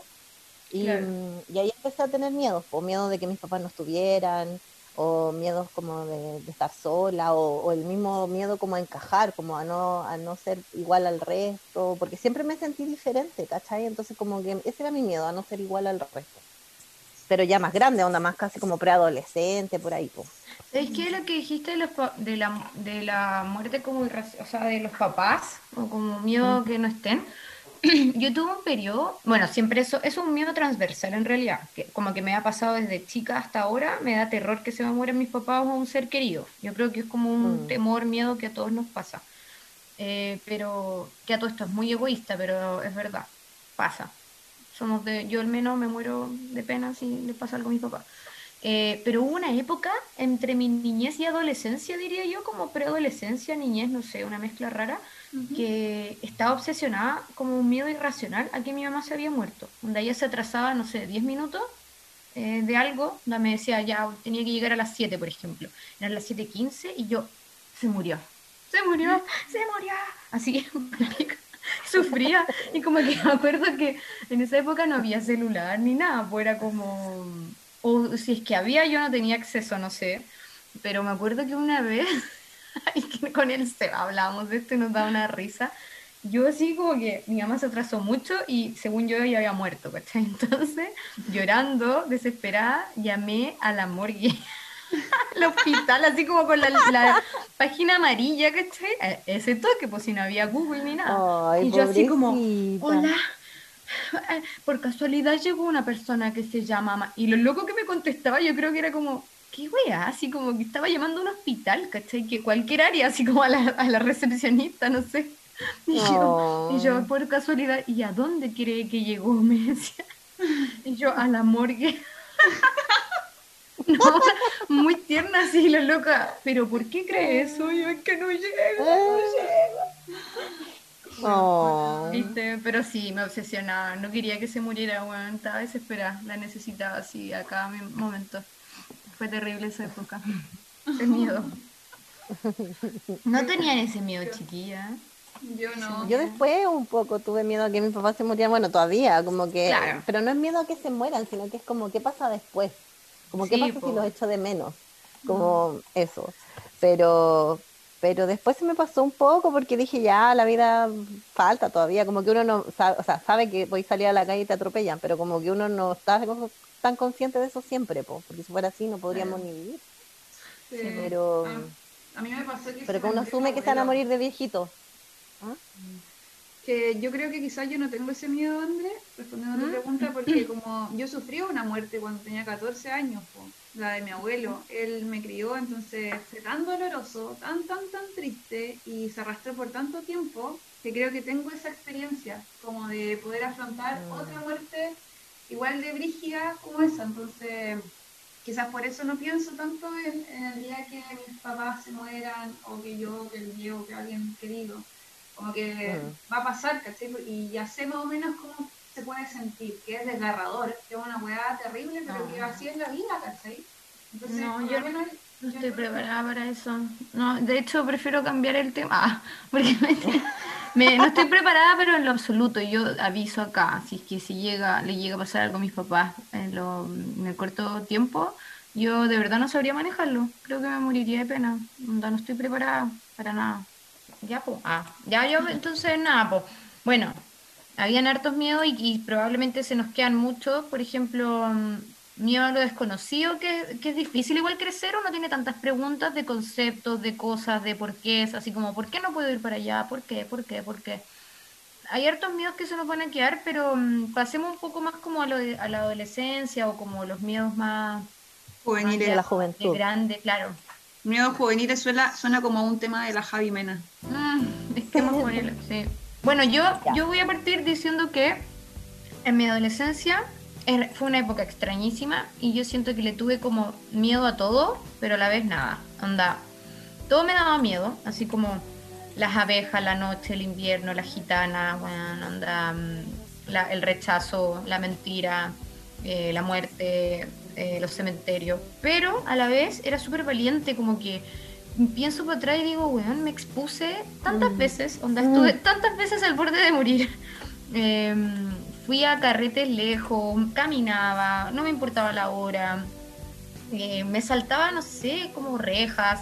Y, y, ahí empecé a tener miedo, o miedo de que mis papás no estuvieran, o miedos como de, estar sola o, el mismo miedo como a encajar, como a no, a no ser igual al resto, porque siempre me sentí diferente, ¿cachai? Entonces como que ese era mi miedo, a no ser igual al resto. Pero ya más grande, onda más casi como preadolescente, por ahí. Pues. ¿Es que lo que dijiste de, los, de, la, de la muerte como, o sea, de los papás, o como miedo que no estén? [CLEARS THROAT] yo tuve un periodo, bueno, siempre eso es un miedo transversal en realidad, que como que me ha pasado desde chica hasta ahora, me da terror que se me mueran mis papás o un ser querido. Yo creo que es como un mm. temor, miedo que a todos nos pasa. Eh, pero que a todo esto es muy egoísta, pero es verdad, pasa. Somos de, yo al menos me muero de pena si le pasa algo a mi papá. Eh, pero hubo una época entre mi niñez y adolescencia, diría yo, como preadolescencia, niñez, no sé, una mezcla rara, que estaba obsesionada como un miedo irracional a que mi mamá se había muerto. Donde ella se atrasaba, no sé, 10 minutos eh, de algo, donde me decía, ya tenía que llegar a las 7, por ejemplo. Eran las 7.15 y yo, se murió, se murió, [LAUGHS] se murió. Así, [LAUGHS] sufría. Y como que me acuerdo que en esa época no había celular ni nada, pues era como, o si es que había, yo no tenía acceso, no sé. Pero me acuerdo que una vez [LAUGHS] y con él se hablábamos de esto y nos da una risa. Yo así como que mi mamá se atrasó mucho y según yo ella había muerto, ¿cachai? [LAUGHS] Entonces, llorando, desesperada, llamé a la morgue, [LAUGHS] al hospital, así como con la, página amarilla, ¿cachai? Ese toque, pues si no había Google ni nada. y yo así como, hola, por casualidad llegó una persona que se llama... Y lo loco que me contestaba yo creo que era como, qué wea, así como que estaba llamando a un hospital, ¿cachai? Que cualquier área, así como a la, a la recepcionista, no sé. [LAUGHS] Y, yo, y, yo, por casualidad, ¿y a dónde cree que llegó? [LAUGHS] Me decía. Y yo, a la morgue. [LAUGHS] no, muy tierna así la loca. ¿Pero por qué cree eso? Yo, es que no llega, no llega. Oh. ¿Viste? Pero sí, me obsesionaba. No quería que se muriera, weón. Estaba desesperada. La necesitaba así a cada momento. Fue terrible esa época. Ese miedo. [LAUGHS] ¿No tenían ese miedo, chiquilla? Yo no. Yo después un poco tuve miedo a que mi papá se muriera, bueno, todavía, como que, pero no es miedo a que se mueran, sino que es como, ¿qué pasa después? Como, ¿qué pasa si los echo de menos? Como eso. Pero, pero después se me pasó un poco porque dije, ya, la vida falta todavía, como que uno no sabe, o sea, sabe que voy a salir a la calle y te atropellan, pero como que uno no está tan consciente de eso siempre, porque si fuera así no podríamos ni vivir. Pero, a, mí me pasó que... Pero que uno asume que se van a morir de viejito. ¿Ah? Que yo creo que quizás yo no tengo ese miedo, Andrés, respondiendo a tu ¿Mm? pregunta, [CLEARS THROAT] porque como yo sufrí una muerte cuando tenía 14 años, la de mi abuelo, él me crió, entonces fue tan doloroso, tan, tan, tan triste y se arrastró por tanto tiempo que creo que tengo esa experiencia como de poder afrontar mm. otra muerte igual de brígida como esa, entonces quizás por eso no pienso tanto en, el día que mis papás se mueran o que yo, que el Diego, que alguien querido, como que va a pasar, ¿cachai? Y ya sé más o menos cómo se puede sentir, que es desgarrador, que es una weá terrible, pero que así es la vida, ¿cachai? Entonces, no, yo no estoy preparada para eso. No, de hecho prefiero cambiar el tema, ah, [LAUGHS] porque me, [LAUGHS] no estoy preparada, pero en lo absoluto. Yo aviso acá, si es que si llega, le llega a pasar algo a mis papás en, lo, en el corto tiempo, yo de verdad no sabría manejarlo. Creo que me moriría de pena. No, estoy preparada para nada. Ya, pues. Ah, ya yo, entonces nada, pues. Bueno, habían hartos miedos y, y, probablemente se nos quedan muchos. Por ejemplo, miedo a lo desconocido, que, que, es difícil igual crecer, uno tiene tantas preguntas de conceptos, de cosas, de por qué es, así como, ¿por qué no puedo ir para allá? ¿Por qué? ¿Por qué? ¿Por qué? Hay hartos miedos que se nos van a quedar, pero mm, pasemos un poco más como a, lo de, a la adolescencia o como los miedos más juveniles de la juventud. Grande, claro. Miedos juveniles suena, suena como un tema de la Javi Mena. Mm, sí. Bueno, yo, yo voy a partir diciendo que en mi adolescencia fue una época extrañísima y yo siento que le tuve como miedo a todo, pero a la vez nada. Anda, todo me daba miedo, así como las abejas, la noche, el invierno, la gitana, bueno, anda, mm, el rechazo, la mentira, eh, la muerte, eh, los cementerios. Pero a la vez era súper valiente, como que pienso para atrás y digo, weón, me expuse tantas mm. veces, onda, estuve mm. tantas veces al borde de morir. [LAUGHS] Em, fui a carretes lejos, caminaba, no me importaba la hora, eh, me saltaba, no sé, como rejas,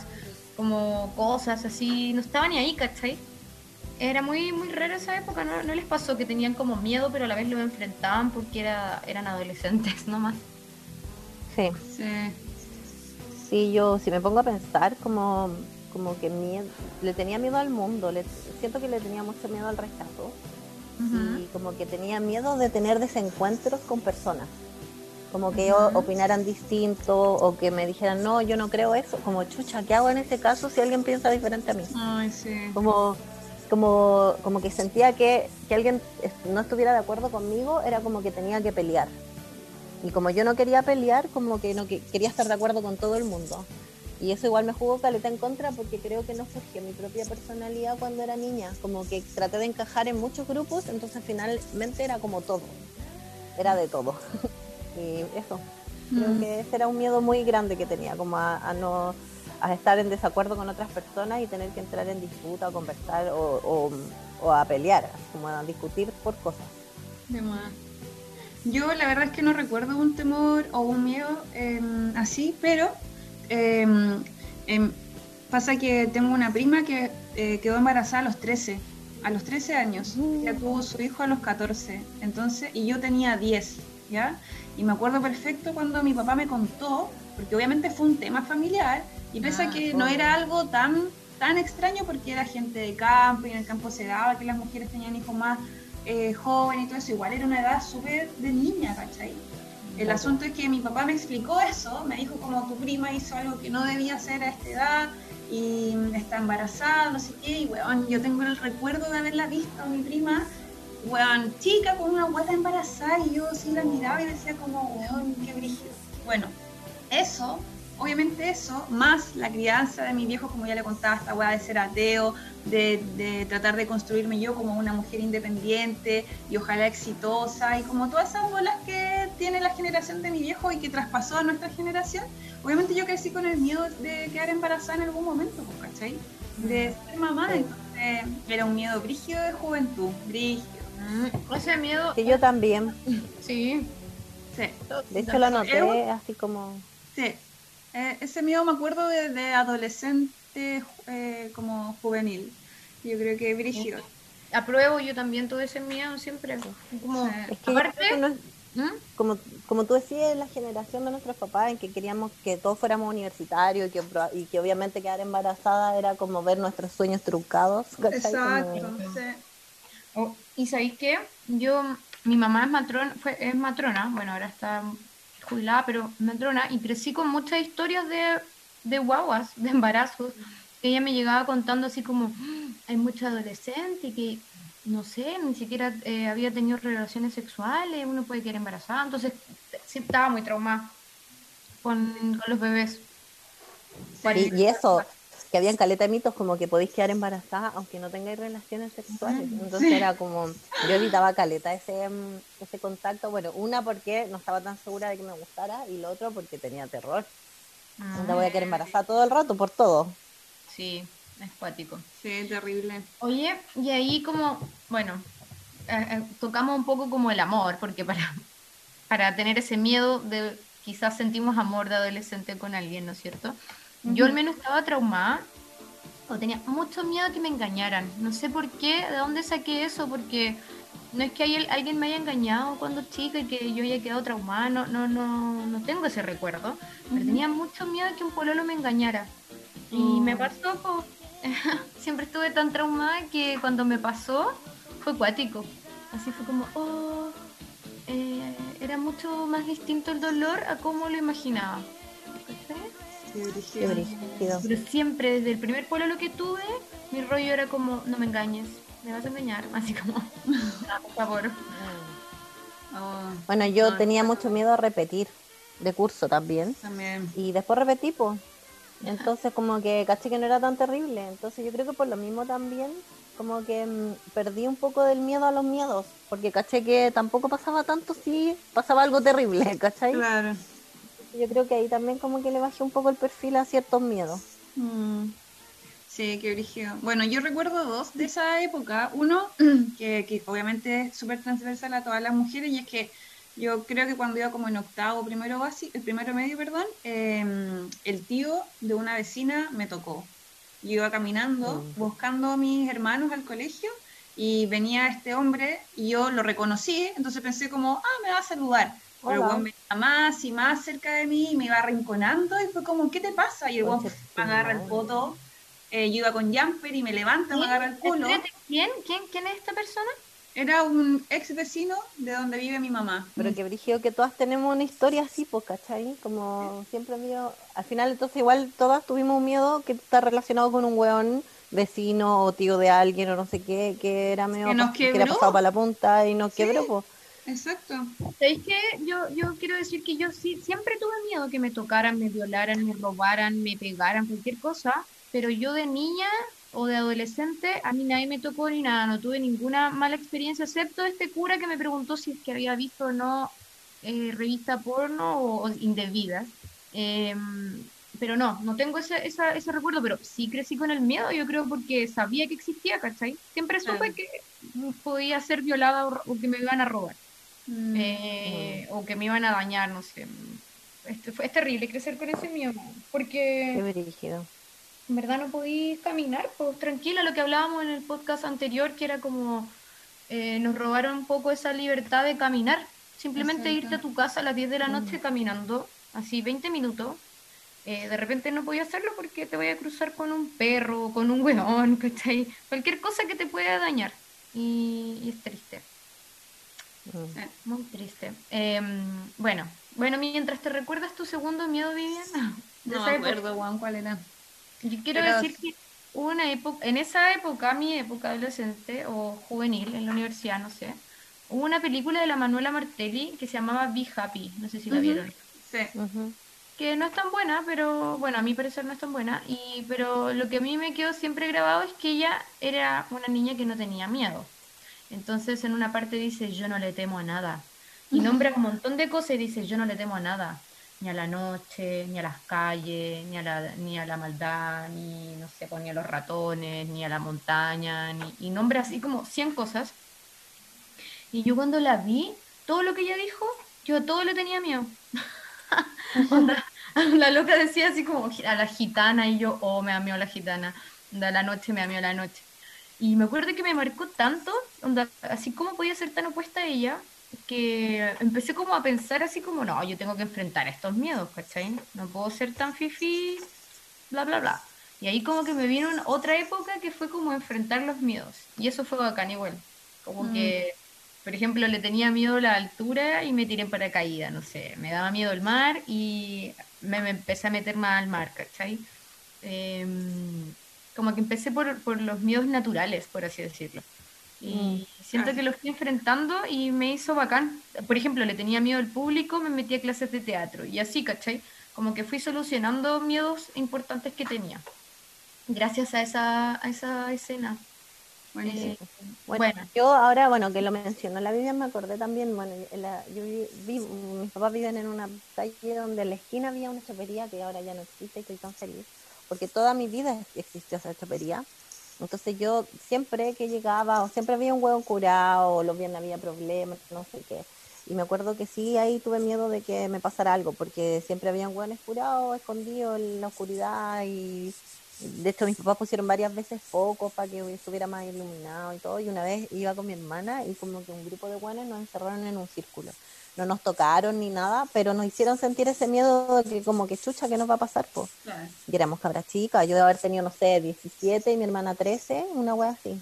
como cosas así, no estaba ni ahí, ¿cachai? Era muy, muy raro esa época, ¿no? les pasó que tenían como miedo, pero a la vez lo enfrentaban porque era, eran adolescentes [LAUGHS] nomás. Sí. Sí. Sí, yo si me pongo a pensar como, como que miedo, le tenía miedo al mundo, le, siento que le tenía mucho miedo al rechazo y como que tenía miedo de tener desencuentros con personas. Como que ellos opinaran distinto o que me dijeran, no, yo no creo eso. Como, chucha, ¿qué hago en ese caso si alguien piensa diferente a mí? Ay, sí. Como, como, como que sentía que, que alguien no estuviera de acuerdo conmigo, era como que tenía que pelear. Y como yo no quería pelear, como que no que, quería estar de acuerdo con todo el mundo. Y eso igual me jugó caleta en contra porque creo que no surgió mi propia personalidad cuando era niña. Como que traté de encajar en muchos grupos, entonces finalmente era como todo. Era de todo. [LAUGHS] y eso. Creo mm. que ese era un miedo muy grande que tenía, como a, no a estar en desacuerdo con otras personas y tener que entrar en disputa o conversar o, o, a pelear, como a discutir por cosas. Yo la verdad es que no recuerdo un temor o un miedo em, así, pero Em, em, pasa que tengo una prima que eh, quedó embarazada a los 13, a los 13 años, ya mm. tuvo su hijo a los 14, entonces, y yo tenía 10, ¿ya? Y me acuerdo perfecto cuando mi papá me contó, porque obviamente fue un tema familiar, y pese a ah, que no era algo tan, tan extraño porque era gente de campo y en el campo se daba que las mujeres tenían hijos más eh, jóvenes y todo eso, igual era una edad súper de niña, ¿cachai? El asunto es que mi papá me explicó eso, me dijo como tu prima hizo algo que no debía hacer a esta edad y está embarazada, no sé qué, y weón, yo tengo el recuerdo de haberla visto a mi prima, weón, chica con una guata embarazada y yo sí la miraba y decía como, weón, qué brígido. Bueno, eso obviamente eso, más la crianza de mi viejo, como ya le contaba, esta weá de ser ateo, de, tratar de construirme yo como una mujer independiente y ojalá exitosa, y como todas esas bolas que tiene la generación de mi viejo y que traspasó a nuestra generación, obviamente yo crecí con el miedo de quedar embarazada en algún momento, pues, ¿cachai? De ser mamá, entonces era un miedo brígido de juventud, brígido. Mm, ese miedo... Que yo también. Sí. Sí. De hecho lo noté así como... Sí, eh, ese miedo me acuerdo de, adolescente, eh, como juvenil. Yo creo que brígido. Apruebo yo también todo ese miedo siempre. Como, aparte, ¿Mm? como, como tú decías, la generación de nuestros papás en que queríamos que todos fuéramos universitarios y que, y que obviamente quedar embarazada era como ver nuestros sueños truncados. Exacto. Oh, y sabéis qué? Yo, mi mamá es matrona, fue, es matrona, bueno, ahora está jubilada, pero matrona, y crecí con muchas historias de, de guaguas, de embarazos, que ella me llegaba contando así como, ah, hay muchos adolescentes y que no sé, ni siquiera eh, había tenido relaciones sexuales, uno puede quedar embarazada, entonces sí estaba muy traumada con, los bebés. y, eso, que habían caleta de mitos como que podéis quedar embarazada aunque no tengáis relaciones sexuales. Entonces era como, yo evitaba caleta ese, mm, ese contacto, bueno, una porque no estaba tan segura de que me gustara y lo otro porque tenía terror. No voy a quedar embarazada todo el rato por todo. Sí, es cuático. Sí, terrible. Oye, y ahí como, bueno, eh, eh, tocamos un poco como el amor, porque para, para tener ese miedo de quizás sentimos amor de adolescente con alguien, ¿no es cierto? Yo al menos estaba traumada o tenía mucho miedo que me engañaran. No sé por qué, de dónde saqué eso, porque no es que alguien me haya engañado cuando chica y que yo haya quedado traumada, no, no, no, no tengo ese recuerdo, pero tenía mucho miedo que un pololo me engañara. Y me oh. pasó, [LAUGHS] siempre estuve tan traumada que cuando me pasó fue cuático. Así fue como, oh, eh, era mucho más distinto el dolor a cómo lo imaginaba. Pero siempre, desde el primer pueblo que tuve, mi rollo era como, no me engañes, me vas a engañar. [LAUGHS] Así como, por favor. Oh, bueno, yo tenía mucho miedo a repetir de curso también. También. Y después repetí, pues entonces como que caché que no era tan terrible. Entonces yo creo que por lo mismo también como que mm, perdí un poco del miedo a los miedos, porque caché que tampoco pasaba tanto si pasaba algo terrible, [LAUGHS] ¿cachai? Claro. Yo creo que ahí también como que le bajé un poco el perfil a ciertos miedos. Mm. Sí, qué brígido. Bueno, yo recuerdo dos de esa época. Uno, [CLEARS THROAT] que, que obviamente es súper transversal a todas las mujeres, y es que yo creo que cuando iba como en octavo, primero básico, el primero medio, perdón, em, el tío de una vecina me tocó. Yo iba caminando, mm. buscando a mis hermanos al colegio, y venía este hombre y yo lo reconocí, entonces pensé como, ah, me va a saludar. Pero el venía más y más cerca de mí y me iba arrinconando y fue como, ¿qué te pasa? Y el weón me agarra el poto, eh, yo iba con jumper y me levanta, me agarra el culo. ¿Quién? ¿Quién? ¿Quién es esta persona? Era un ex vecino de donde vive mi mamá. Pero que brígido que todas tenemos una historia así, pues, ¿cachai? Como siempre mío, al final entonces igual todas tuvimos un miedo que está relacionado con un weón vecino o tío de alguien o no sé qué, que era medio que, era pasado para la punta y nos quebró, pues. Exacto. ¿Sabéis que yo, yo quiero decir que yo sí siempre tuve miedo que me tocaran, me violaran, me robaran, me pegaran, cualquier cosa, pero yo de niña o de adolescente, a mí nadie me tocó ni nada, no tuve ninguna mala experiencia, excepto este cura que me preguntó si es que había visto o no eh, revista porno o, indebidas. Em, pero no, no tengo ese, ese recuerdo, pero sí crecí con el miedo, yo creo, porque sabía que existía, ¿cachai? Siempre supe que podía ser violada o, que me iban a robar. Mm. Eh, o que me iban a dañar, no sé. Este, fue, es terrible crecer con ese miedo, porque... Qué en verdad no podí caminar, pues tranquila, lo que hablábamos en el podcast anterior, que era como eh, nos robaron un poco esa libertad de caminar, simplemente irte a tu casa a las 10 de la noche mm. caminando, así 20 minutos, eh, de repente no podía hacerlo porque te voy a cruzar con un perro, con un [LAUGHS] hueón, ¿cachai? Cualquier cosa que te pueda dañar, y, es triste. Mm. Eh, muy triste. Em, bueno, bueno, mientras te recuerdas tu segundo miedo, Viviana. No [LAUGHS] me acuerdo, Juan, cuál era. Yo quiero decir que una época, en esa época, mi época adolescente o juvenil, en la universidad, no sé, hubo una película de la Manuela Martelli que se llamaba Be Happy, no sé si la vieron. Sí. Que no es tan buena, pero bueno, a mi parecer no es tan buena. Y, pero lo que a mí me quedó siempre grabado es que ella era una niña que no tenía miedo. Entonces en una parte dice, yo no le temo a nada. Y nombra un montón de cosas y dice, yo no le temo a nada ni a la noche, ni a las calles, ni a la, ni a la maldad, ni, no sé, pues, ni a los ratones, ni a la montaña, ni, y nombra así como 100 cosas. Y yo cuando la vi, todo lo que ella dijo, yo todo le tenía miedo. [LAUGHS] la loca decía así como a la gitana y yo, oh, me amió la gitana, de la noche me amió la noche. Y me acuerdo que me marcó tanto, así como podía ser tan opuesta a ella, que empecé como a pensar así como, no, yo tengo que enfrentar estos miedos, ¿cachai? No puedo ser tan fifi, bla, bla, bla. Y ahí como que me vino otra época que fue como enfrentar los miedos. Y eso fue bacán igual. Como mm. que, por ejemplo, le tenía miedo a la altura y me tiré en paracaídas, no sé. Me daba miedo el mar y me, empecé a meter más al mar, ¿cachai? Em, como que empecé por, por los miedos naturales, por así decirlo. Y mm. siento que lo estoy enfrentando y me hizo bacán. Por ejemplo, le tenía miedo al público, me metí a clases de teatro y así, ¿cachai? Como que fui solucionando miedos importantes que tenía. Gracias a esa, a esa escena. Eh, bueno, yo ahora, bueno, que lo mencionó la Vivian, me acordé también, bueno, yo vi, mis papás viven en una calle donde en la esquina había una chopería que ahora ya no existe y estoy tan feliz, porque toda mi vida existió esa chopería entonces yo siempre que llegaba, o siempre había un huevo curado, o los viernes había problemas, no sé qué. Y me acuerdo que sí, ahí tuve miedo de que me pasara algo, porque siempre había un hueón curados, escondido en la oscuridad. Y de hecho, mis papás pusieron varias veces focos para que estuviera más iluminado y todo. Y una vez iba con mi hermana y como que un grupo de hueones nos encerraron en un círculo no nos tocaron ni nada, pero nos hicieron sentir ese miedo de que como que chucha, que nos va a pasar? Pues. Y éramos cabras chicas, yo de haber tenido, no sé, 17 y mi hermana 13, una wea así.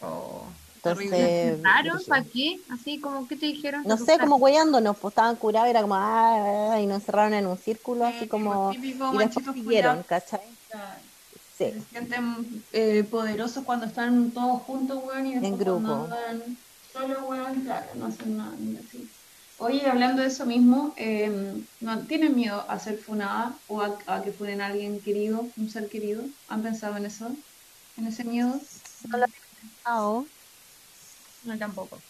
Oh. Entonces, ¿Claro? ¿Para qué? Así como, ¿qué te dijeron? No sé, como hueándonos, pues estaban curados, era como, ah, y nos encerraron en un círculo, así como, y después siguieron, ¿cachai? Sí. Se sienten eh, poderosos cuando están todos juntos, weón, y después en grupo. solo, weón, claro, no hacen nada, ni así. Oye, hablando de eso mismo, eh, ¿no tienen miedo a ser funada o a, que funen a alguien querido, un ser querido? ¿Han pensado en eso? ¿En ese miedo? No lo he pensado. No, tampoco.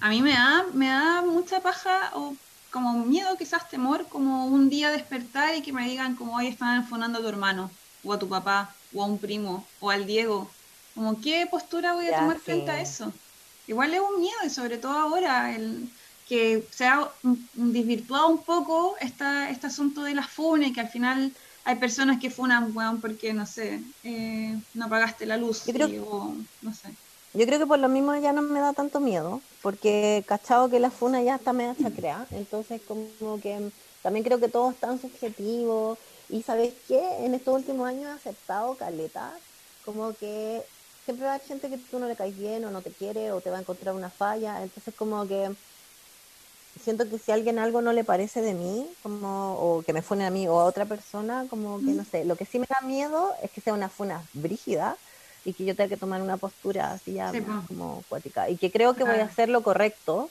A mí me da, me da mucha paja o como miedo, quizás temor, como un día despertar y que me digan como hoy están funando a tu hermano, o a tu papá, o a un primo, o al Diego. Como, ¿qué postura voy a tomar frente a eso? Igual es un miedo y sobre todo ahora el que se ha desvirtuado un poco esta, este asunto de las funes, que al final hay personas que funan, weón, porque, no sé, eh, no pagaste la luz, yo creo, no sé. Yo creo que por lo mismo ya no me da tanto miedo, porque cachado que la funa ya está media chacrea, entonces como que también creo que todo es tan subjetivo, y ¿sabes qué? En estos últimos años he aceptado caleta, como que siempre va a haber gente que tú no le caes bien o no te quiere o te va a encontrar una falla. Entonces como que siento que si a alguien algo no le parece de mí, como, o que me fune a mí o a otra persona, como que no sé, lo que sí me da miedo es que sea una funa brígida y que yo tenga que tomar una postura así ya como cuática. Y que creo que voy a hacer lo correcto,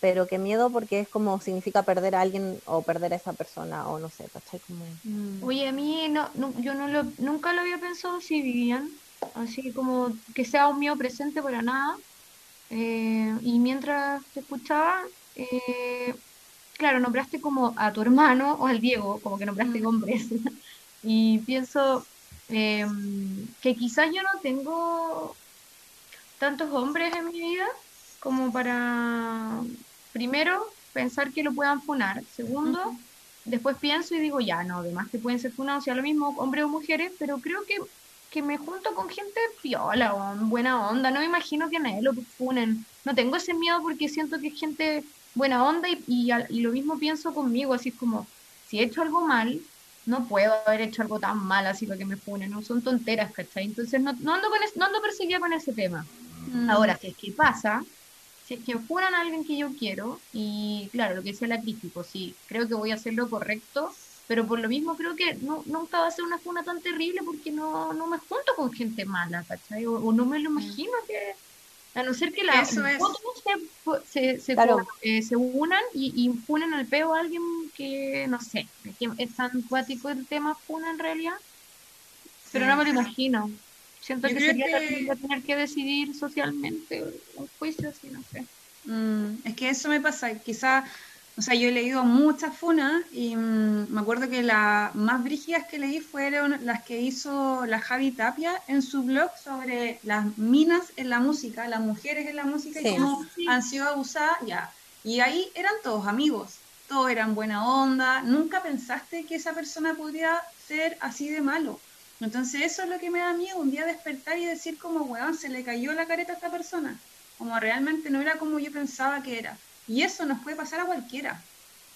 pero que miedo porque es como significa perder a alguien o perder a esa persona o no sé, ¿cachai? Como... Mm. Oye, a mí no, yo no lo, nunca lo había pensado si vivían así como que sea un mío presente para nada. Eh, y mientras te escuchaba, eh, claro, nombraste como a tu hermano o al Diego, como que nombraste hombres. [LAUGHS] y pienso em, que quizás yo no tengo tantos hombres en mi vida como para, primero, pensar que lo puedan funar. Segundo, después pienso y digo, ya, no, además que pueden ser funados, sea lo mismo, hombres o mujeres, pero creo que que me junto con gente piola o buena onda. No me imagino que a nadie lo funen. No tengo ese miedo porque siento que es gente buena onda y, y, lo mismo pienso conmigo. Así es como, si he hecho algo mal, no puedo haber hecho algo tan mal así para que me funen. No son tonteras, ¿cachai? Entonces no, no, ando, con no ando perseguida con ese tema. Mm. Ahora, si es que pasa, si es que funan a alguien que yo quiero, y claro, lo que decía la crítico, sí, creo que voy a hacer lo correcto pero por lo mismo creo que no, nunca va a ser una funa tan terrible porque no, no me junto con gente mala, ¿cachai? O, no me lo mm. imagino que, a no ser que la se, se, eh, se, unan y, y funen al peo a alguien que, no sé, que es tan cuático el tema funa en realidad, pero no me lo imagino. Siento que sería que... tener que decidir socialmente un juicio así, no sé. Mm, es que eso me pasa, quizá o sea, yo he leído muchas funas y mm, me acuerdo que las más brígidas que leí fueron las que hizo la Javi Tapia en su blog sobre las minas en la música, las mujeres en la música y cómo han sido abusadas, ya. Y ahí eran todos amigos, todos eran buena onda, nunca pensaste que esa persona podría ser así de malo. Entonces eso es lo que me da miedo, un día despertar y decir como, weón, se le cayó la careta a esta persona, como realmente no era como yo pensaba que era. Y eso nos puede pasar a cualquiera.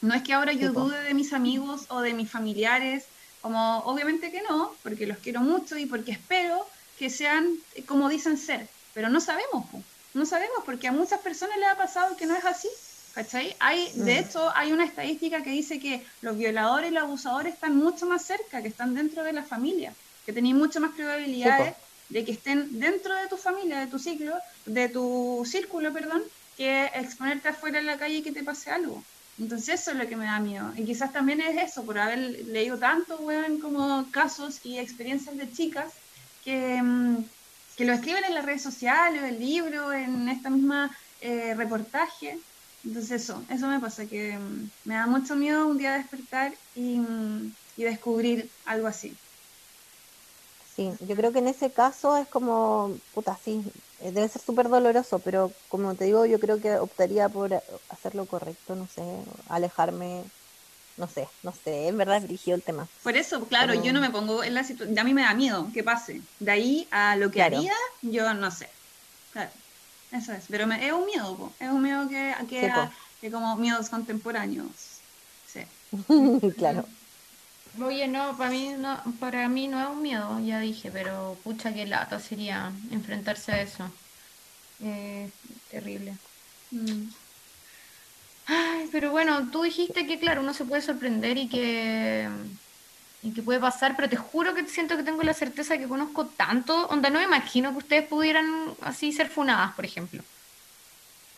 No es que ahora yo dude de mis amigos o de mis familiares, como obviamente que no, porque los quiero mucho y porque espero que sean como dicen ser, pero no sabemos, no sabemos porque a muchas personas les ha pasado que no es así. ¿Cachai? Hay, de mm. hecho, hay una estadística que dice que los violadores y los abusadores están mucho más cerca, que están dentro de la familia, que tenéis mucho más probabilidades de que estén dentro de tu familia, de tu ciclo, de tu círculo, perdón, que exponerte afuera en la calle y que te pase algo. Entonces eso es lo que me da miedo. Y quizás también es eso, por haber leído tanto, weón, como casos y experiencias de chicas que, mm, que lo escriben en las redes sociales, en el libro, en esta misma eh, reportaje. Entonces eso, eso me pasa, que mm, me da mucho miedo un día despertar y, mm, y descubrir algo así. Sí, yo creo que en ese caso es como, puta, sí, debe ser súper doloroso, pero como te digo, yo creo que optaría por hacer lo correcto, no sé, alejarme, no sé, no sé, en verdad es el tema. Por eso, claro, yo no me pongo en la situación, a mí me da miedo que pase. De ahí a lo que haría, yo no sé. Claro. Eso es, pero es un miedo, es un miedo que, que, que como miedos contemporáneos. Sí. [LAUGHS] claro. Oye, no, para mí no, para mí no es un miedo, ya dije, pero pucha que lata sería enfrentarse a eso. Eh, terrible. Mm. Ay, pero bueno, tú dijiste que claro, uno se puede sorprender y que y que puede pasar, pero te juro que siento que tengo la certeza que conozco tanto, onda no me imagino que ustedes pudieran así ser funadas, por ejemplo.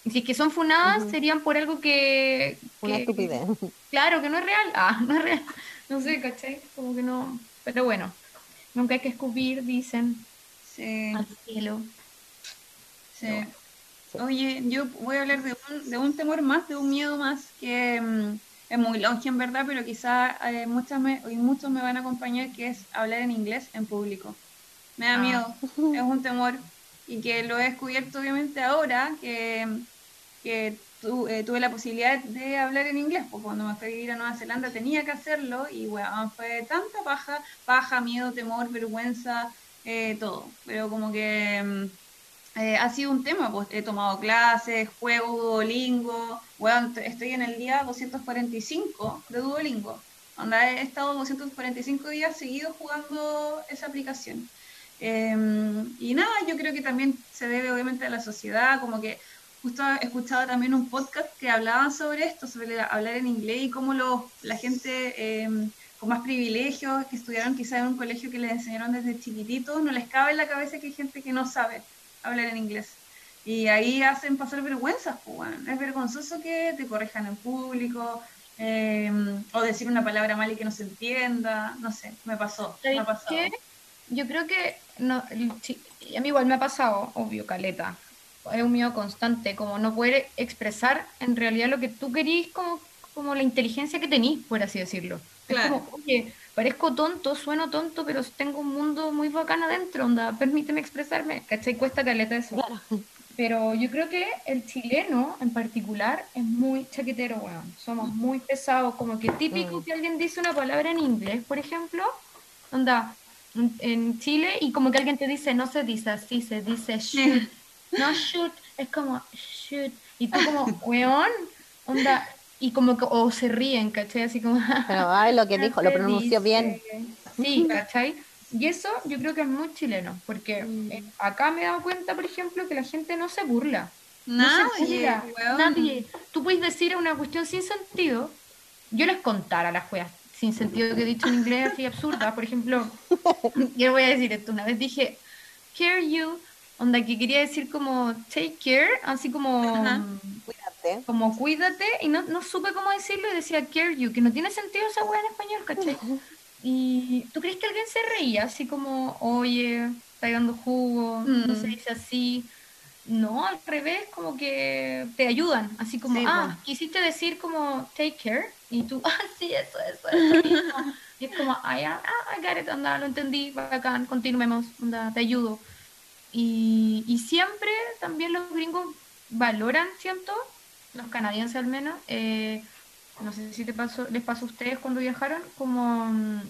Y si es que son funadas, serían por algo que, Una estupidez. Claro, que no es real. Ah, no es real. No sé, ¿cachai? Como que no. Pero bueno, nunca hay que escupir, dicen. Sí. Al cielo. Sí. Oye, yo voy a hablar de un, de un temor más, de un miedo más, que mm, es muy longe en verdad, pero quizá eh, muchas me, y muchos me van a acompañar, que es hablar en inglés en público. Me da ah. miedo, [LAUGHS] es un temor, y que lo he descubierto obviamente ahora, que, eh, tuve la posibilidad de hablar en inglés, porque cuando me fui a vivir a Nueva Zelanda tenía que hacerlo, y bueno, fue tanta paja, paja, miedo, temor, vergüenza, eh, todo, pero como que... Mm, eh, ha sido un tema, pues he tomado clases, juego Duolingo, bueno, estoy en el día 245 de Duolingo, donde he estado 245 días seguidos jugando esa aplicación. Em, y nada, yo creo que también se debe obviamente a la sociedad, como que justo he escuchado también un podcast que hablaban sobre esto, sobre hablar en inglés y cómo la gente em, con más privilegios, que estudiaron quizás en un colegio que les enseñaron desde chiquititos, no les cabe en la cabeza que hay gente que no sabe hablar en inglés. Y ahí hacen pasar vergüenzas, pues, Es vergonzoso que te corrijan en público, eh, o decir una palabra mal y que no se entienda, no sé, me pasó. Me ha Yo creo que, no, a mí igual me ha pasado, obvio, caleta. Es un miedo constante, como no poder expresar en realidad lo que tú querís, como, como la inteligencia que tenís, por así decirlo. Claro. Es como, oye, parezco tonto, sueno tonto, pero tengo un mundo muy bacán adentro, onda, permíteme expresarme, ¿cachai? Cuesta caleta eso. Pero yo creo que el chileno en particular es muy chaquetero, weón. Somos muy pesados, como que típico mm. que alguien dice una palabra en inglés, por ejemplo, onda, en Chile, y como que alguien te dice, no se dice así, se dice shoot. No shoot, es como shoot. Y tú como, weón, onda, y como que, o se ríen, ¿cachai? Así como... Pero, ay, lo que [LAUGHS] dijo, lo pronunció bien. Sí, [LAUGHS] ¿cachai? Y eso yo creo que es muy chileno, porque mm. eh, acá me he dado cuenta, por ejemplo, que la gente no se burla. Nadie, Nadie. Tú puedes decir una cuestión sin sentido. Yo les contara las juegas sin sentido que he dicho en inglés así absurda. Por ejemplo, [LAUGHS] yo voy a decir esto. Una vez dije, care you, onda que quería decir como take care, así como como cuídate, y no, no supe cómo decirlo y decía care you, que no tiene sentido esa weá en español, ¿cachai? [LAUGHS] Y tú crees que alguien se reía, así como, oye, está dando jugo, no se mm. dice así. No, al revés, como que te ayudan, así como, ah, quisiste decir como take care, y tú, [LAUGHS] ah, sí, eso, eso, eso. [LAUGHS] y es como, ah, ya, ah, I got it, anda, lo entendí, bacán, continuemos, anda, te ayudo. Y, y siempre también los gringos valoran, siento, los canadienses al menos, eh, no sé si te pasó, les pasó a ustedes cuando viajaron, como, mm,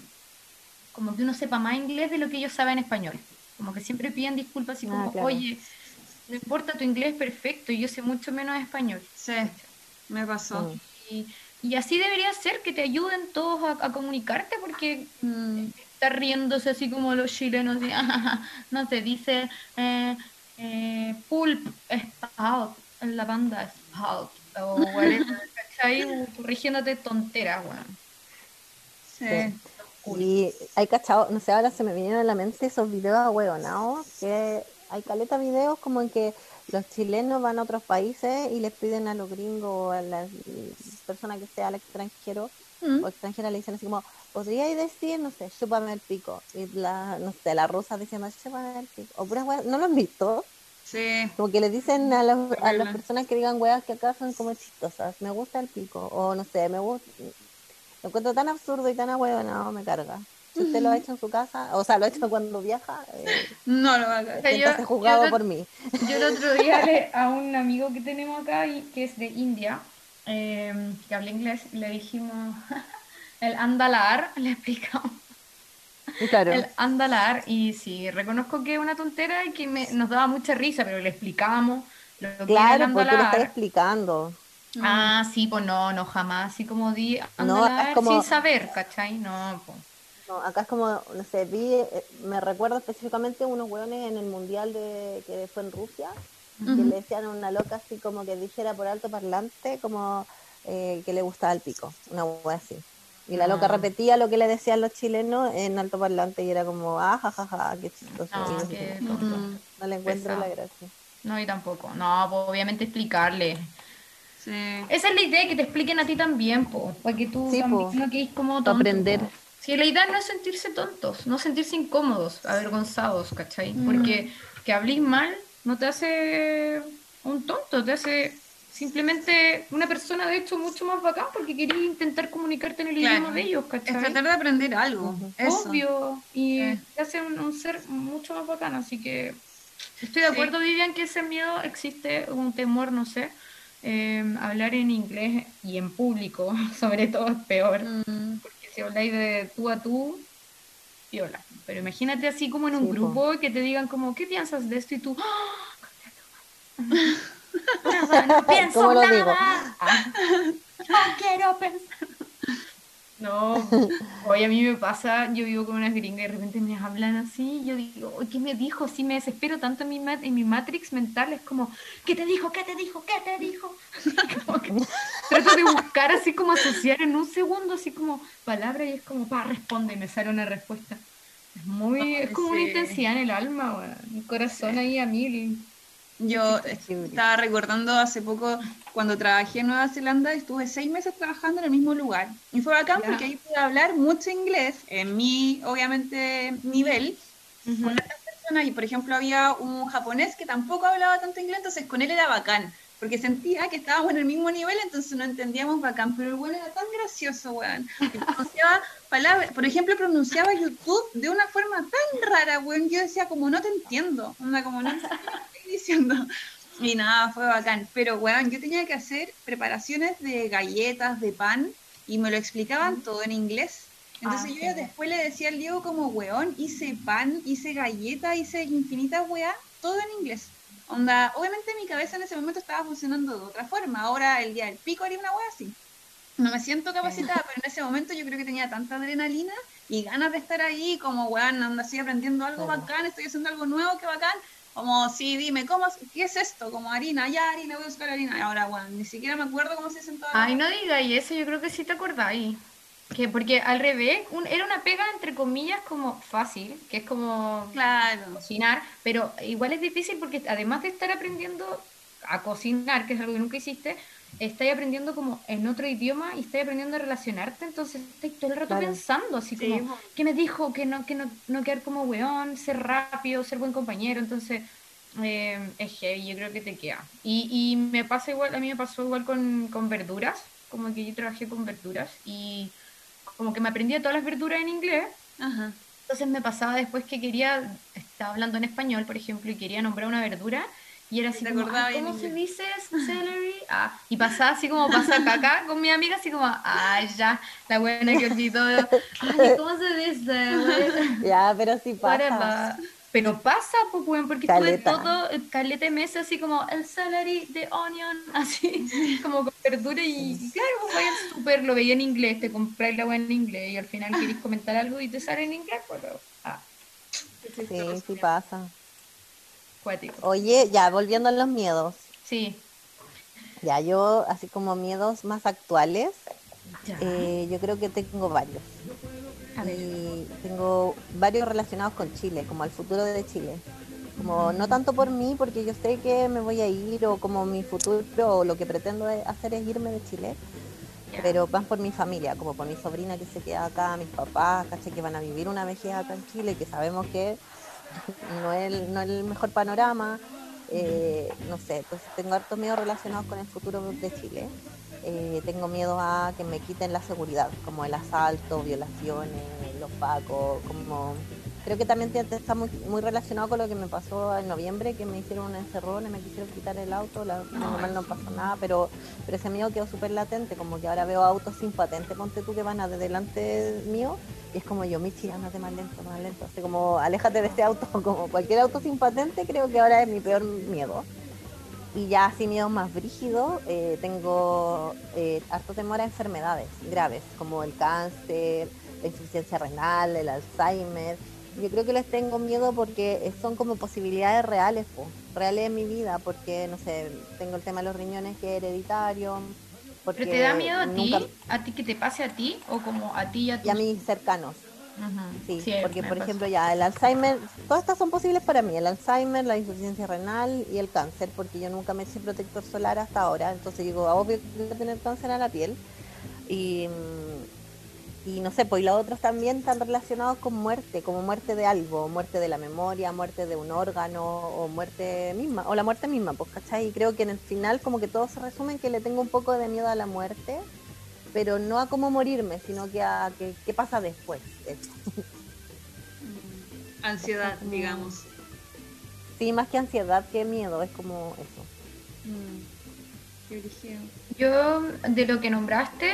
como que uno sepa más inglés de lo que ellos saben español. Como que siempre piden disculpas y ah, como, oye, no importa tu inglés perfecto, y yo sé mucho menos español. Sí, me pasó. Y, así debería ser, que te ayuden todos a, comunicarte, porque mm. Está riéndose así como los chilenos, y, [LAUGHS] no sé, dice eh, eh, pulp, spout, en la banda spout, o whatever, [LAUGHS] ¿cachai? Corrigiéndote tonteras, weón. Sí. Y hay cachado, no sé, ahora se me vinieron a la mente esos videos ¿no? que hay caleta videos como en que los chilenos van a otros países y les piden a los gringos o a las personas que sea al extranjero mm. o extranjera le dicen así como, podríais decir, no sé, chúpame el pico. Y la, no sé, la rusa diciendo, chúpame el pico. O puras ¿no lo han visto? Sí. Como que le dicen a, a las personas que digan weas que acá son como chistosas, me gusta el pico. O no sé, me gusta, lo encuentro tan absurdo y tan no me carga. Si usted lo ha hecho en su casa, o sea, lo ha hecho [LAUGHS] cuando viaja, eh, no lo va a hacer. juzgado por mí. Yo el otro día le, a un amigo que tenemos acá, y, que es de India, eh, que habla inglés, le dijimos [LAUGHS] el andalar, [LAUGHS] le explicamos. Claro. El andalar, y sí, reconozco que es una tontera y que me, nos daba mucha risa, pero le explicamos lo que Claro, el porque le está explicando. Ah, sí, pues no, no, jamás, así como di andalar como... sin saber, ¿cachai? No, pues. No, acá es como, no sé, vi, eh, me recuerdo específicamente unos hueones en el mundial de que fue en Rusia, que le decían a una loca así como que dijera por alto parlante como eh, que le gustaba el pico, una hueá así. Y la loca ah. repetía lo que le decían los chilenos en alto parlante y era como, ah, jajaja, qué chistoso. No, no le encuentro la gracia. No, y tampoco. No, pues obviamente explicarle. Esa es la idea, que te expliquen a ti también, po, para que tú también no quedes como tonto. Aprender. Sí, la idea no es sentirse tontos, no sentirse incómodos, avergonzados, ¿cachai? Mm. Porque que hables mal no te hace un tonto, te hace simplemente una persona de hecho mucho más bacán porque querías intentar comunicarte en el idioma de ellos, ¿cachai? Es tratar de aprender algo. Obvio. Y te hace un, ser mucho más bacán, así que estoy de acuerdo, Vivian, que ese miedo existe, un temor, no sé. Em, hablar en inglés y en público, [LAUGHS] sobre todo, es peor. Mm. Porque si habláis de tú a tú, viola. Pero imagínate así como en un grupo que te digan como, ¿qué piensas de esto? Y tú, ¡Oh! [LAUGHS] no, pienso nada. No quiero pensar. No, hoy a mí me pasa, yo vivo con unas gringas y de repente me hablan así, yo digo, ¿qué me dijo? Si me desespero tanto en mi, en mi matrix mental, es como, ¿qué te dijo? ¿Qué te dijo? ¿Qué te dijo? [LAUGHS] trato de buscar así como asociar en un segundo, así como palabra y es como, pa, responde y me sale una respuesta. Es muy, es como una intensidad en el alma, un corazón ahí a mil. Yo estaba recordando hace poco cuando trabajé en Nueva Zelanda, estuve seis meses trabajando en el mismo lugar. Y fue bacán porque ahí pude hablar mucho inglés, en mi, obviamente, nivel, con otras personas. Y por ejemplo, había un japonés que tampoco hablaba tanto inglés, entonces con él era bacán. Porque sentía que estábamos en el mismo nivel, entonces no entendíamos bacán. Pero el bueno era tan gracioso, weón. pronunciaba palabras, por ejemplo, pronunciaba YouTube de una forma tan rara, weón. Yo decía, como no te entiendo. Onda, como no diciendo. Y nada, fue bacán. Pero, weón, yo tenía que hacer preparaciones de galletas, de pan, y me lo explicaban todo en inglés. Entonces ah, yo después le decía al Diego como, weón, hice pan, hice galletas, hice infinitas weá, todo en inglés. Onda, obviamente mi cabeza en ese momento estaba funcionando de otra forma. Ahora el día del pico haría una weá así. No me siento capacitada, pero en ese momento yo creo que tenía tanta adrenalina y ganas de estar ahí, como weón, anda así aprendiendo algo bacán, estoy haciendo algo nuevo, que bacán. Como, sí, dime, ¿cómo, ¿qué es esto? Como harina, ya harina, voy a buscar harina. Ahora, bueno, ni siquiera me acuerdo cómo se sentó. Ay, no digáis eso, yo creo que sí te acordáis. Que porque al revés, era una pega entre comillas como fácil, que es como claro. cocinar, pero igual es difícil porque además de estar aprendiendo a cocinar, que es algo que nunca hiciste, estáis aprendiendo como en otro idioma y estáis aprendiendo a relacionarte, entonces estáis todo el rato pensando, así como, ¿qué me dijo? Que no, que no, no quedar como weón, ser rápido, ser buen compañero, entonces eh, es heavy, yo creo que te queda. Y, y me pasa igual, a mí me pasó igual con, con verduras, como que yo trabajé con verduras y como que me aprendía todas las verduras en inglés. Entonces me pasaba después que quería, estaba hablando en español, por ejemplo, y quería nombrar una verdura Y era así como, ¿cómo se dice [LAUGHS] celery? Ah, y pasaba así como pasa acá con mi amiga, así como, ay, ya, la buena que olvidó. [LAUGHS] Ay, ¿cómo se dice? [LAUGHS] Ya, pero sí pasa. Pero pasa, pues, porque caleta. estuve todo, caleta de meses así como el celery de onion, [LAUGHS] así, como con verdura y, claro, pues vaya al súper, lo veía en inglés, te compré la buena en inglés y al final querés comentar algo y te sale en inglés, pues, ah. Sí, sí pasa. Oye, ya, volviendo a los miedos. Sí. Ya, yo, así como miedos más actuales, eh, yo creo que tengo varios. Y tengo varios relacionados con Chile, como al futuro de Chile. Como no tanto por mí, porque yo sé que me voy a ir, o como mi futuro, o lo que pretendo hacer es irme de Chile, pero van por mi familia, como por mi sobrina que se queda acá, mis papás, ¿caché? que van a vivir una vejez acá en Chile, que sabemos que [LAUGHS] no es el, no es el mejor panorama. Eh, no sé, entonces tengo hartos miedos relacionados con el futuro de Chile. Eh, tengo miedo a que me quiten la seguridad, como el asalto, violaciones, los pacos, como creo que también está muy, muy relacionado con lo que me pasó en noviembre, que me hicieron un encerrón y me quisieron quitar el auto, la, normal no pasó nada, pero, pero ese miedo quedó súper latente, como que ahora veo autos sin patente, ponte tú que van a de delante mío, y es como yo, Michi, andate más lento, más lento, así como aléjate de este auto, [LAUGHS] como cualquier auto sin patente, creo que ahora es mi peor miedo. Y ya así miedos más brígidos, eh, tengo eh, harto temor a enfermedades graves, como el cáncer, la insuficiencia renal, el Alzheimer, yo creo que les tengo miedo porque son como posibilidades reales, reales en mi vida, porque, no sé, tengo el tema de los riñones que es hereditario. Porque ¿Pero te da miedo a ti? ¿A ti que te pase a ti? ¿O como a ti y a tus... Y a mis cercanos. Sí, porque por ejemplo ya el Alzheimer, todas estas son posibles para mí, el Alzheimer, la insuficiencia renal y el cáncer, porque yo nunca me hice protector solar hasta ahora, entonces digo, obvio que voy a tener cáncer a la piel. Y, y no sé, pues los otros también están relacionados con muerte, como muerte de algo, muerte de la memoria, muerte de un órgano o muerte misma, o la muerte misma, pues, ¿cachai? Y creo que en el final como que todo se resume en que le tengo un poco de miedo a la muerte, pero no a cómo morirme, sino que a qué pasa después. Ansiedad, digamos. Sí, más que ansiedad, que miedo, es como eso. Mm. Yo, de lo que nombraste,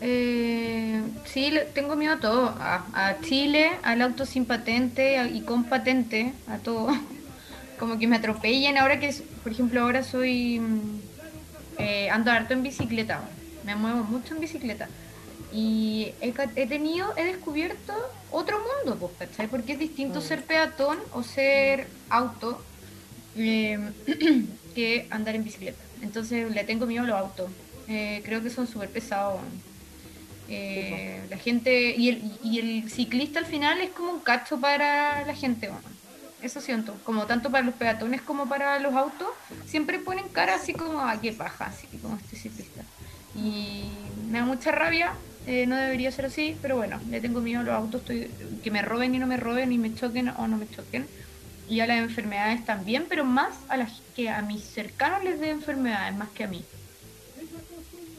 eh, sí, tengo miedo a todo, a, Chile, al auto sin patente y con patente, a todo. [LAUGHS] Como que me atropellen ahora que, por ejemplo, ahora soy, mm, eh, ando harto en bicicleta, me muevo mucho en bicicleta. Y he, tenido, he descubierto otro mundo, pues, ¿cachai? Porque es distinto mm. ser peatón o ser auto eh, [CLEARS THROAT] que andar en bicicleta. Entonces le tengo miedo a los autos. Eh, creo que son súper pesados. Eh, la gente y el, y el ciclista al final es como un cacho para la gente, eso siento, como tanto para los peatones como para los autos, siempre ponen cara así como, a qué paja, así como este ciclista. Y me da mucha rabia, eh, no debería ser así, pero bueno, le tengo miedo a los autos, estoy, que me roben y no me roben, y me choquen o no me choquen. Y a las enfermedades también, pero más a las que a mis cercanos les dé enfermedades, más que a mí.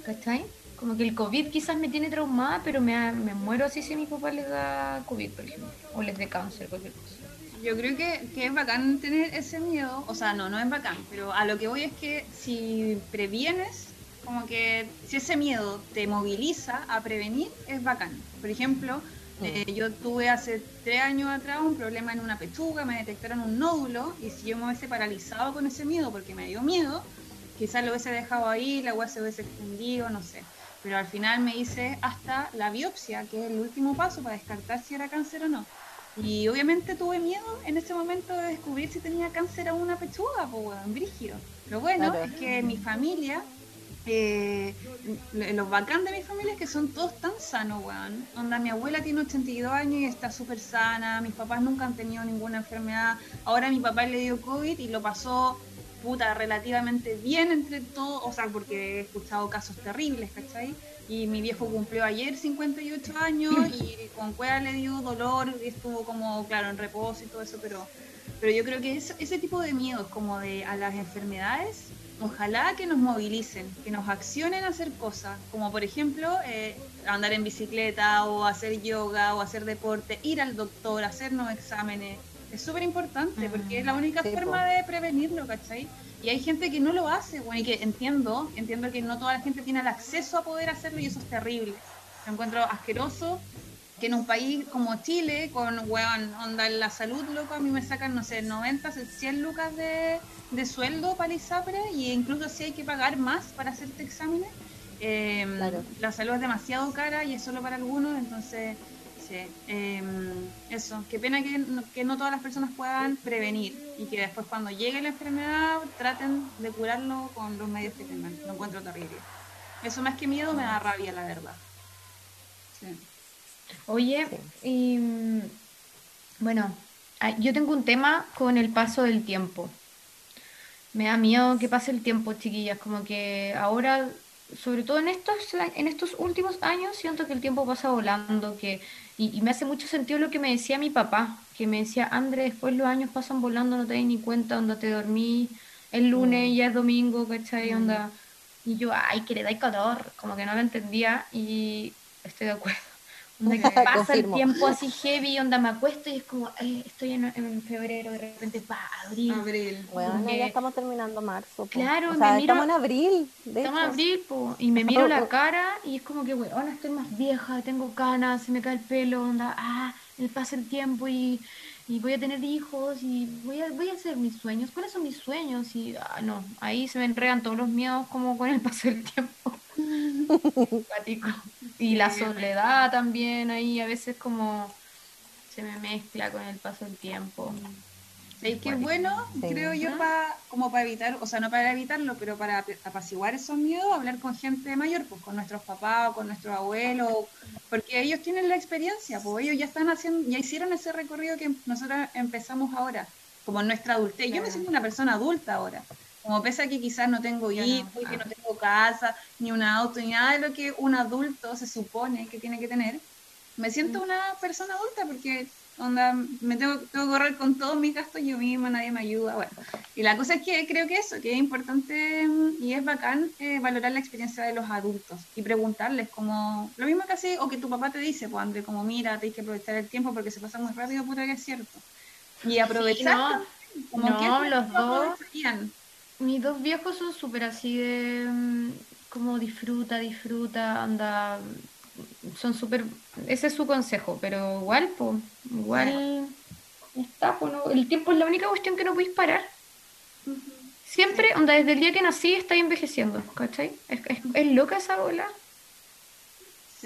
¿Cachai? Como que el COVID quizás me tiene traumada, pero me, me muero así si a mi papá les da COVID, por ejemplo, o les dé cáncer, cualquier cosa. Yo creo que, que, es bacán tener ese miedo, o sea, no, no es bacán, pero a lo que voy es que si previenes, como que si ese miedo te moviliza a prevenir, es bacán. Por ejemplo, mm. eh, yo tuve hace tres años atrás un problema en una pechuga, me detectaron un nódulo, y si yo me hubiese paralizado con ese miedo porque me dio miedo, quizás lo hubiese dejado ahí, la agua se hubiese extendido, no sé pero al final me hice hasta la biopsia, que es el último paso para descartar si era cáncer o no. Y obviamente tuve miedo en ese momento de descubrir si tenía cáncer a una pechuga, pues, brígido. Lo bueno es que mi familia, eh, los bacán de mi familia es que son todos tan sanos, weón. Onda, mi abuela tiene 82 años y está súper sana, mis papás nunca han tenido ninguna enfermedad. Ahora mi papá le dio COVID y lo pasó puta, relativamente bien entre todos, o sea, porque he escuchado casos terribles, ¿cachai? Y mi viejo cumplió ayer 58 años [LAUGHS] y con cueva le dio dolor, y estuvo como, claro, en reposo y todo eso, pero, pero yo creo que ese tipo de miedos como de a las enfermedades, ojalá que nos movilicen, que nos accionen a hacer cosas, como por ejemplo eh, andar en bicicleta o hacer yoga o hacer deporte, ir al doctor, hacernos exámenes, Es súper importante porque es la única forma de prevenirlo, ¿cachai? Y hay gente que no lo hace, bueno, y que entiendo, entiendo que no toda la gente tiene el acceso a poder hacerlo y eso es terrible. Lo encuentro asqueroso que en un país como Chile, con, weón, onda la salud, loco, a mí me sacan, no sé, 90, 100 lucas de, de sueldo para el ISAPRE y incluso si hay que pagar más para hacerte exámenes, eh, la salud es demasiado cara y es solo para algunos, entonces Sí, em, eso, qué pena que que no todas las personas puedan prevenir y que después cuando llegue la enfermedad traten de curarlo con los medios que tengan. Lo encuentro terrible. Eso más que miedo me da rabia, la verdad. Oye, y mm, bueno, ah, yo tengo un tema con el paso del tiempo. Me da miedo que pase el tiempo, chiquillas, como que ahora sobre todo en estos, en estos últimos años, siento que el tiempo pasa volando, que, y, me hace mucho sentido lo que me decía mi papá, que me decía, André, después los años pasan volando, no te das ni cuenta, onda te dormí el lunes, y ya es domingo, ¿cachai? Onda, y yo, ay, que le da calor, como que no lo entendía, y estoy de acuerdo. Onda que [LAUGHS] pasa el tiempo así heavy, onda me acuesto y es como, eh, estoy en, en, febrero, de repente, pa, abril. Abril. Bueno, ya estamos terminando marzo. Claro, o sea, estamos en abril. estamos en abril, po, y me [LAUGHS] miro la cara y es como que, bueno, estoy más vieja, tengo canas, se me cae el pelo, onda, ah, el pasa el tiempo y, y voy a tener hijos y voy a, voy a hacer mis sueños. ¿Cuáles son mis sueños? Y, ah, no, ahí se me enredan todos los miedos como con el [LAUGHS] paso del tiempo. [LAUGHS] y la soledad también ahí a veces como se me mezcla con el paso del tiempo. Es que bueno, creo yo, para como para evitar, o sea, no para evitarlo, pero para apaciguar esos miedos, hablar con gente mayor, pues con nuestros papás o con nuestros abuelos, porque ellos tienen la experiencia, pues ellos ya están haciendo, ya hicieron ese recorrido que nosotros empezamos ahora, como nuestra adultez. Yo me siento una persona adulta ahora, como pese a que quizás no tengo hijos, que no tengo casa, ni un auto, ni nada de lo que un adulto se supone que tiene que tener, me siento mm. una persona adulta porque onda, me tengo, que correr con todos mis gastos yo misma, nadie me ayuda, bueno. Y la cosa es que creo que eso, que es importante mm, y es bacán eh, valorar la experiencia de los adultos y preguntarles como, lo mismo que así, o que tu papá te dice, pues André, como mira, tienes que aprovechar el tiempo porque se pasa muy rápido, puta que es cierto. Y aprovechar, como que los dos mis dos viejos son súper así de mm, como disfruta, disfruta, anda, son súper, ese es su consejo, pero igual, pues, igual está, pues, el tiempo es la única cuestión que no podéis parar. Siempre, onda, desde el día que nací estáis envejeciendo, ¿cachai? Es, es, es loca esa bola.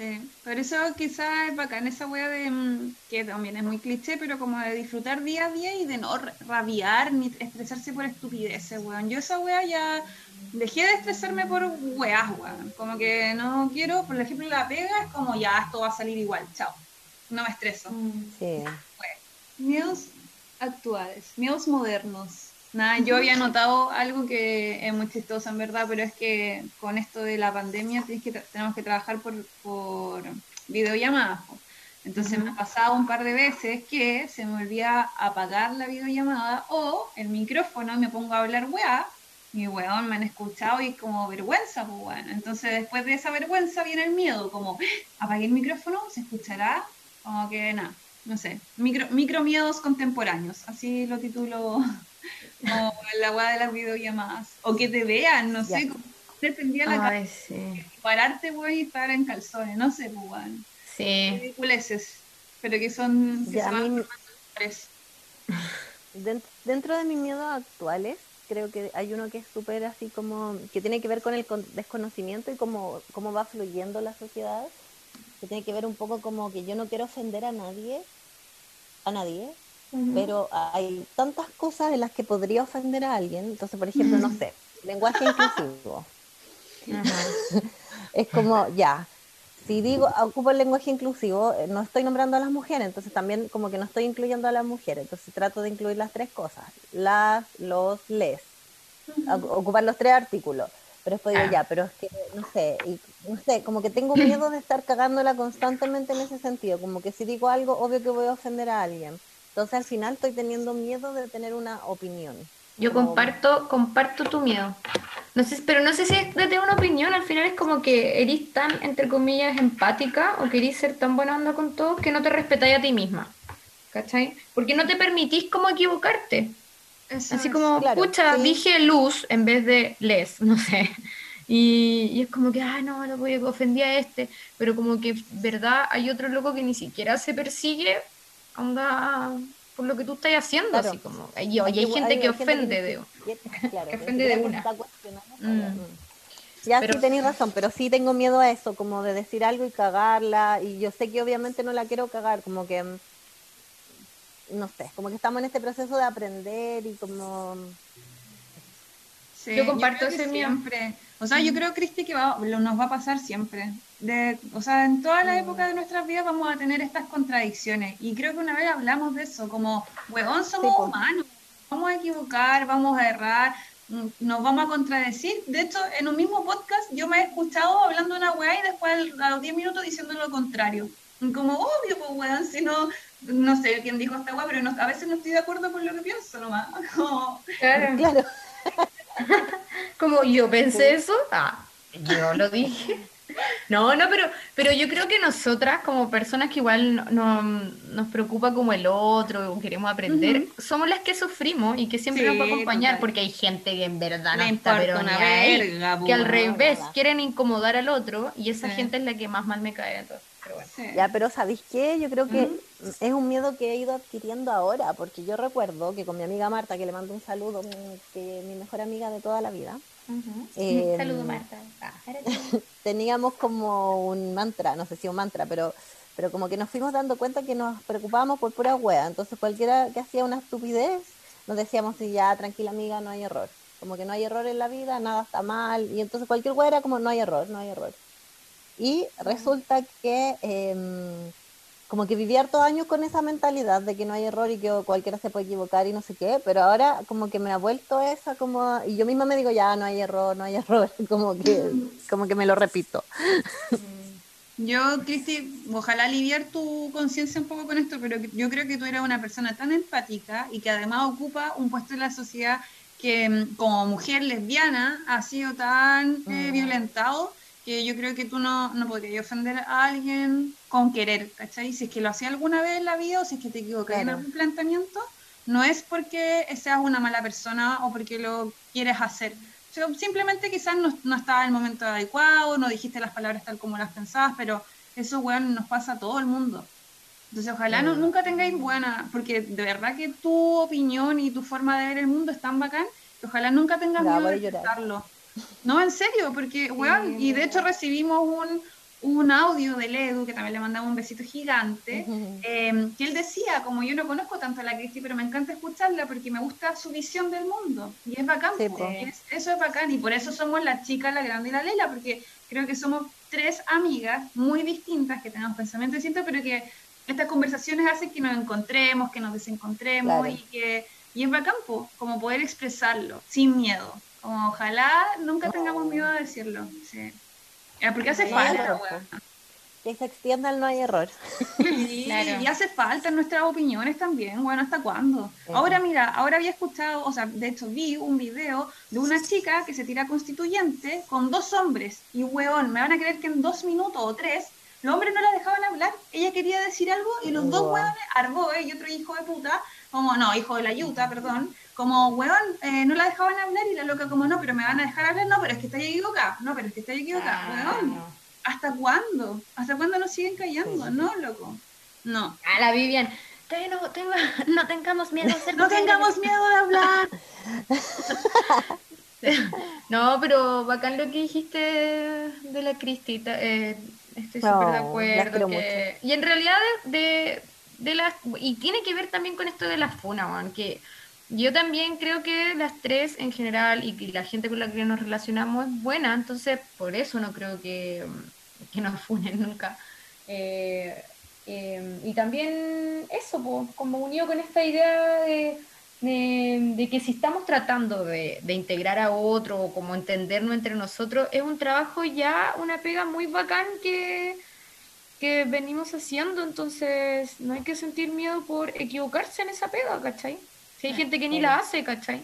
Sí, por eso quizás es bacán esa wea de, mm, que también es muy cliché, pero como de disfrutar día a día y de no rabiar ni estresarse por estupideces, weón. Yo esa wea ya dejé de estresarme por weas, weón. Como que no quiero, por ejemplo, la pega es como ya, esto va a salir igual, chao. No me estreso. Mm, sí. miedos actuales, miedos modernos. Nada, yo había notado algo que es muy chistoso en verdad, pero es que con esto de la pandemia que tenemos que trabajar por, por videollamadas. Entonces me ha pasado un par de veces que se me olvida apagar la videollamada o el micrófono y me pongo a hablar weá y weón me han escuchado y como vergüenza, pues bueno. Entonces después de esa vergüenza viene el miedo, como ¡Ah! apagué el micrófono, se escuchará, como que nada, no sé, micro, micro miedos contemporáneos, así lo titulo o la weá de las videollamadas, o que te vean, no sé, como dependía la Ay, sí. pararte, weón, y estar en calzones, no sé, pues, weón. Sí. Ridiculeces, pero que son, que [LAUGHS] Dentro de mis miedos actuales, creo que hay uno que es súper así como, que tiene que ver con el desconocimiento y cómo, cómo va fluyendo la sociedad, que tiene que ver un poco como que yo no quiero ofender a nadie, a nadie, pero hay tantas cosas en las que podría ofender a alguien. Entonces, por ejemplo, no sé, lenguaje inclusivo. [LAUGHS] es como, ya, si digo, ocupo el lenguaje inclusivo, eh, no estoy nombrando a las mujeres, entonces también como que no estoy incluyendo a las mujeres, entonces trato de incluir las tres cosas, las, los, les, ocupar los tres artículos. Pero después digo, ah. ya, pero es que, no sé, y, no sé, como que tengo miedo de estar cagándola constantemente en ese sentido, como que si digo algo, obvio que voy a ofender a alguien. Entonces al final estoy teniendo miedo de tener una opinión. Yo comparto, comparto tu miedo. No sé, pero no sé si es de tener una opinión, al final es como que eres tan, entre comillas, empática o querís ser tan buena onda con todos que no te respetáis a ti misma. ¿cachai? Porque no te permitís como equivocarte. Así como, escucha, dije luz en vez de les, no sé. Y, es como que, ah, no, no voy a ofender a este, pero como que, ¿verdad? Hay otro loco que ni siquiera se persigue, anda por lo que tú estás haciendo, así como. Y, hay, gente que [LAUGHS] [LAUGHS] ofende, de, que ofende de una. Mm. Ya sí tenéis razón, pero sí tengo miedo a eso, como de decir algo y cagarla, y yo sé que obviamente no la quiero cagar, como que, no sé, como que estamos en este proceso de aprender y como... yo comparto ese siempre. O sea, yo creo, Cristi, que va, nos va a pasar siempre. De, o sea, en toda la mm. época de nuestras vidas vamos a tener estas contradicciones. Y creo que una vez hablamos de eso, como, huevón, somos humanos, vamos a equivocar, vamos a errar, nos vamos a contradecir. De hecho, en un mismo podcast yo me he escuchado hablando una weá y después a los 10 minutos diciendo lo contrario. Como, obvio, pues weón, si no, no sé quién dijo esta weá, pero a veces no estoy de acuerdo con lo que pienso nomás. [LAUGHS] Claro. [LAUGHS] claro. [LAUGHS] Como yo pensé eso, ah, yo lo dije. No, no, pero, pero yo creo que nosotras, como personas que igual no, nos preocupa como el otro, queremos aprender, somos las que sufrimos y que siempre nos va a acompañar, porque hay gente que en verdad no está, pero una verga, que al revés quieren incomodar al otro y esa gente es la que más mal me cae. Entonces, Ya, pero ¿sabéis qué? Yo creo que es un miedo que he ido adquiriendo ahora, porque yo recuerdo que con mi amiga Marta, que le mando un saludo, que mi mejor amiga de toda la vida, [LAUGHS] eh, Saludo, Marta. Ah, [LAUGHS] teníamos como un mantra, no sé si un mantra, pero, pero como que nos fuimos dando cuenta que nos preocupábamos por pura wea. Entonces, cualquiera que hacía una estupidez, nos decíamos, sí, ya, tranquila amiga, no hay error. Como que no hay error en la vida, nada está mal. Y entonces, cualquier wea era como, no hay error, no hay error. Y resulta que. Eh, como que viví hartos años con esa mentalidad de que no hay error y que cualquiera se puede equivocar y no sé qué, pero ahora como que me ha vuelto esa como, y yo misma me digo, ya, no hay error, no hay error, [LAUGHS] como que, como que me lo repito. Yo, Cristi, ojalá aliviar tu conciencia un poco con esto, pero yo creo que tú eres una persona tan empática y que además ocupa un puesto en la sociedad que mm, como mujer lesbiana ha sido tan eh, mm. violentado yo creo que tú no, no podrías ofender a alguien con querer, ¿cachai? Si es que lo hacía alguna vez en la vida o si es que te equivocas en algún planteamiento, no es porque seas una mala persona o porque lo quieres hacer. simplemente quizás no, no estaba en el momento adecuado, no dijiste las palabras tal como las pensabas, pero eso, bueno, nos pasa a todo el mundo. Entonces, ojalá no, nunca tengáis buena, porque de verdad que tu opinión y tu forma de ver el mundo es tan bacán, que ojalá nunca tengas miedo de. No, en serio, porque, weón, y de hecho recibimos un, un audio de Edu, que también le mandamos un besito gigante, em, que él decía, como yo no conozco tanto a la Cristi, pero me encanta escucharla porque me gusta su visión del mundo. Y es bacán, eso es bacán, y por eso somos la chica, la grande y la Leila, porque creo que somos tres amigas muy distintas, que tenemos pensamientos distintos, pero que estas conversaciones hacen que nos encontremos, que nos desencontremos, y que y es bacán, como poder expresarlo, sin miedo. Como ojalá nunca tengamos miedo a decirlo. Sí. Porque hace falta, Que se extienda el no hay error. [LAUGHS] Y hace falta nuestras opiniones también, bueno, ¿hasta cuándo? Ahora mira, ahora había escuchado, o sea, de hecho vi un video de una chica que se tira constituyente con dos hombres y weón, me van a creer que en dos minutos o tres los hombres no la dejaban hablar, ella quería decir algo y los dos weones, Arboe y otro hijo de puta, como no, hijo de la yuta, perdón, como, weón, eh, no la dejaban hablar y la loca como, no, pero me van a dejar hablar, no, pero es que está equivocada, no, pero es que está equivocada, ah, weón. ¿Hasta cuándo? ¿Hasta cuándo nos siguen callando? No, loco. No. A la Vivian. No, no tengamos miedo de [LAUGHS] No tengamos miedo de hablar. [LAUGHS] no, pero bacán lo que dijiste de la Cristita. Eh, estoy súper de acuerdo. Y en realidad de, de, las... Y tiene que ver también con esto de la funa, man, que yo también creo que las tres en general y la gente con la que nos relacionamos es buena, entonces por eso no creo que, que nos [LAUGHS] funen nunca. Eh, eh, y también eso, como unido con esta idea de, de, que si estamos tratando de, de, integrar a otro o como entendernos entre nosotros, es un trabajo ya, una pega muy bacán que, que venimos haciendo, entonces no hay que sentir miedo por equivocarse en esa pega, ¿cachai? Si hay gente que ni la hace, ¿cachai?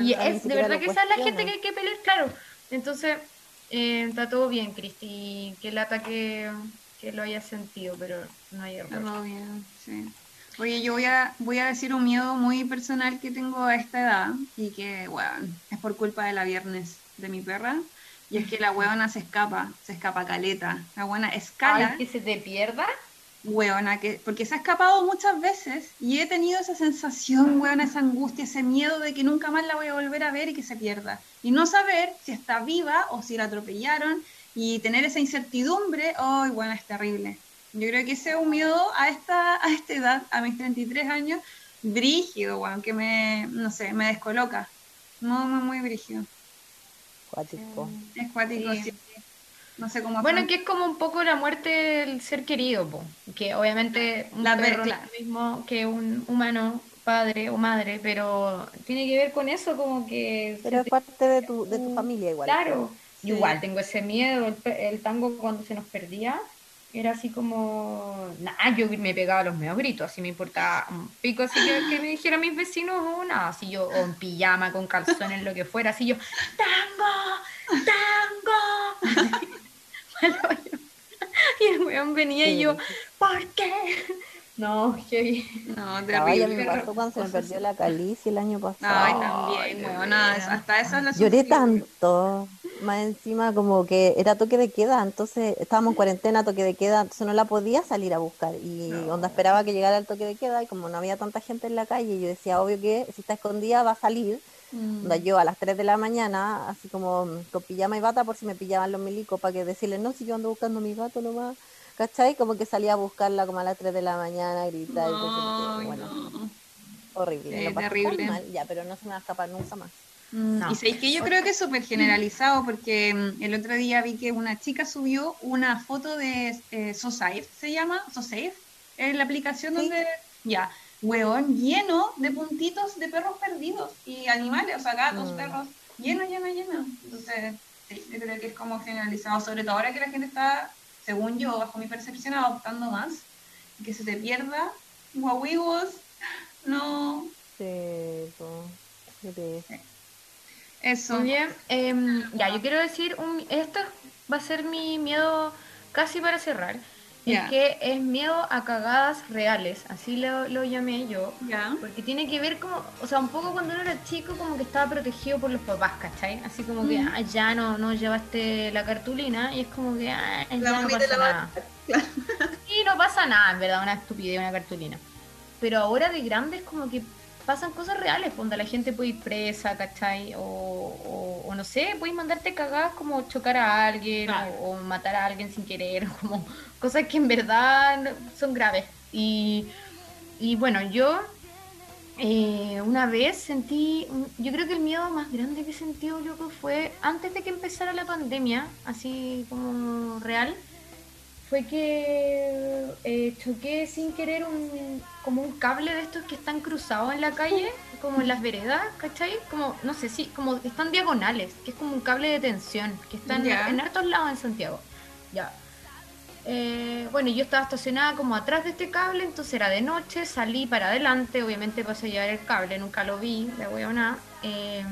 y es de verdad que esa es la gente que hay que pelear, claro. Entonces, eh, está todo bien, Cristi. Qué lata que, que lo haya sentido, pero no hay error. Todo bien, sí. Oye, yo voy a, voy a decir un miedo muy personal que tengo a esta edad y que, bueno, es por culpa de la viernes de mi perra. Y es que la [LAUGHS] huevona se escapa, se escapa caleta. La buena escala. ¿Que se te pierda? Huevona, que, porque se ha escapado muchas veces y he tenido esa sensación, huevona, esa angustia, ese miedo de que nunca más la voy a volver a ver y que se pierda. Y no saber si está viva o si la atropellaron y tener esa incertidumbre, ¡ay, bueno, es terrible! Yo creo que ese es un miedo a esta, a esta edad, a mis 33 años, brígido, bueno, que me, no sé, me descoloca. Muy, muy, muy brígido. Cuático. Es cuático, sí. No sé cómo. Bueno, que es como un poco la muerte del ser querido, po. que obviamente un la perro es lo mismo que un humano, padre o madre, pero tiene que ver con eso, como que. Pero es parte de tu, de tu familia, igual. Claro, igual tengo ese miedo. El, el, tango cuando se nos perdía era así como. Nada, yo me pegaba los medios gritos, así me importaba un pico, así que, que me dijeran mis vecinos o nada, así yo, o en pijama, con calzones, lo que fuera, así yo, ¡Tango! ¡Tango! [LAUGHS] [LAUGHS] y el weón venía y yo, ¿por qué? No, qué bien. No, terrible. me pasó cuando se me perdió la calicia el año pasado. Ay, también, weón, hasta eso la Lloré tanto. Más encima como que era toque de queda, entonces estábamos en cuarentena, toque de queda, entonces no la podía salir a buscar. Y onda esperaba que llegara el toque de queda y como no había tanta gente en la calle, yo decía, obvio que si está escondida va a salir. Mm. Yo a las 3 de la mañana, así como con pijama y bata por si me pillaban los milicos, para que decirles, no, si yo ando buscando mi gato lo va ¿cachai? Como que salía a buscarla como a las 3 de la mañana, gritar, y bueno, horrible. terrible. ya, pero no se me va a escapar nunca más. Mm, y sabéis que yo creo que es súper generalizado porque mm, el otro día vi que una chica subió una foto de eh, SoSafe, se llama SoSafe, es la aplicación donde ya hueón lleno de puntitos de perros perdidos y animales, o sea, gatos, mm. perros, lleno, lleno, lleno. Entonces, sí, yo creo que es como generalizado, sobre todo ahora que la gente está, según yo, bajo mi percepción, adoptando más, y que se te pierda, guaguigos, no. Sí, Eso. Muy bien, em, ya, yo quiero decir, un, esto va a ser mi miedo casi para cerrar. Es que es miedo a cagadas reales, así lo, lo llamé yo. Porque tiene que ver como, o sea, un poco cuando uno era chico como que estaba protegido por los papás, ¿cachai? Así como que ah, ya no, no llevaste la cartulina y es como que ah, ya no pasa nada. Y no pasa nada, en verdad, una estupidez, una cartulina. Pero ahora de grandes como que pasan cosas reales, donde la gente puede ir presa, ¿cachai? O, o, no sé, puedes mandarte cagadas como chocar a alguien o, matar a alguien sin querer, [LAUGHS] como cosas que en verdad son graves. Y, y bueno, yo eh, una vez sentí, yo creo que el miedo más grande que sentí, loco, fue antes de que empezara la pandemia, así como real fue que eh, choqué sin querer un, como un cable de estos que están cruzados en la calle, como en las veredas, ¿cachai? Como, no sé si, como están diagonales, que es como un cable de tensión, que están en hartos lados en Santiago. Ya. Eh, bueno, yo estaba estacionada como atrás de este cable, entonces era de noche, salí para adelante, obviamente pasé a llevar el cable, nunca lo vi, de huevona, eh,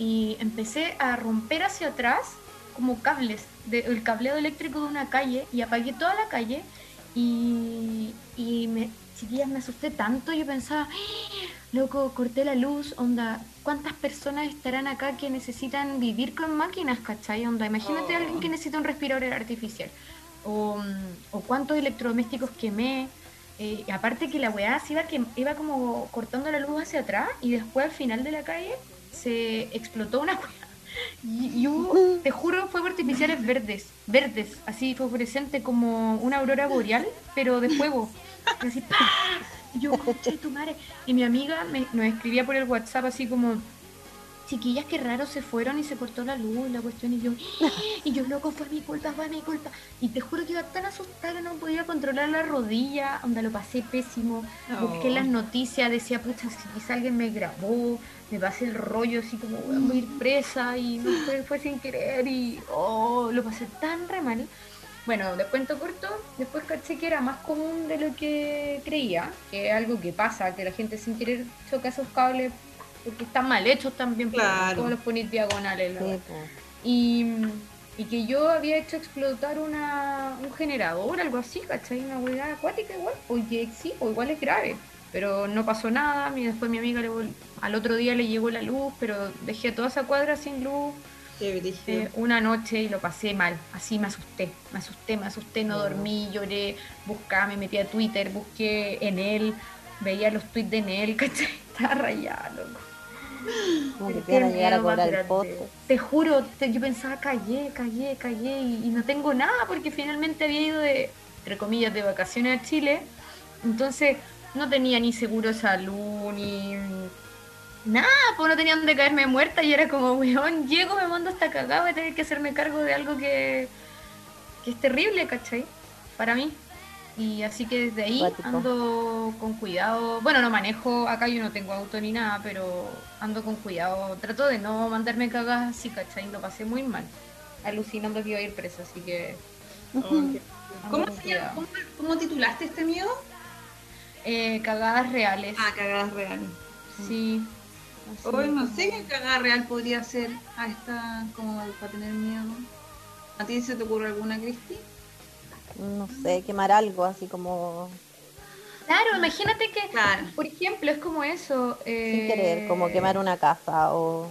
y empecé a romper hacia atrás como cables, el cableado eléctrico de una calle y apagué toda la calle y, y me, chiquillas, me asusté tanto, yo pensaba, ¡Ah! loco, corté la luz, onda, ¿cuántas personas estarán acá que necesitan vivir con máquinas, cachai? Onda, imagínate a alguien que necesita un respirador artificial, o, o cuántos electrodomésticos quemé, eh, aparte que la weá se iba, que, iba como cortando la luz hacia atrás y después al final de la calle se explotó una weá y, hubo, te juro, fuegos artificiales verdes, verdes, así fluorescente como una aurora boreal, pero de fuego. Y así, [LAUGHS] Y yo, madre. Y mi amiga me, nos escribía por el WhatsApp así como, chiquillas, qué raro, se fueron y se cortó la luz, la cuestión, y yo, y yo, loco, fue mi culpa, fue mi culpa. Y te juro que iba tan asustada que no podía controlar la rodilla, donde lo pasé pésimo. Busqué las noticias, decía, pucha, si quizá alguien me grabó, me pasé el rollo así como, voy a ir presa, y no [LAUGHS] fue, fue sin querer, y oh, lo pasé tan re mal. Bueno, de cuento corto, después caché que era más común de lo que creía, que es algo que pasa, que la gente sin querer choca esos cables porque están mal hechos también, como los ponéis diagonales. y, y, que yo había hecho explotar una, un generador, algo así, ¿cachai? Una hueá acuática igual, porque sí, o igual es grave. Pero no pasó nada, y después mi amiga le, al otro día le llegó la luz, pero dejé toda esa cuadra sin luz. Eh, una noche y lo pasé mal, así me asusté, me asusté, me asusté, no dormí, lloré, buscaba, me metí a Twitter, busqué en él, veía los tweets de Enel, [LAUGHS] ¿cachai? Estaba rayado, loco. Como que te llegar a cobrar el Te juro, yo pensaba, callé, callé, callé y, no tengo nada porque finalmente había ido de, entre comillas, de vacaciones a Chile. Entonces no tenía ni seguro de salud, ni nada, pues no tenía donde caerme muerta y era como, weón, llego, me mando hasta cagada, voy a tener que hacerme cargo de algo que, que es terrible, ¿cachai? Para mí. Y así que desde ahí ando con cuidado. Bueno, no manejo, acá yo no tengo auto ni nada, pero ando con cuidado. Trato de no mandarme cagadas así, ¿cachai? Lo pasé muy mal. Alucinando que iba a ir presa, así que. ¿Cómo, ¿Cómo, titulaste este miedo? Eh, cagadas reales. Ah, cagadas reales. Sí. Hoy no sé qué cagada real podría ser a esta, como para tener miedo. ¿A ti se te ocurre alguna, Cristi? No sé, quemar algo así como... Claro, imagínate que, por ejemplo, es como eso. Sin querer, como quemar una casa o...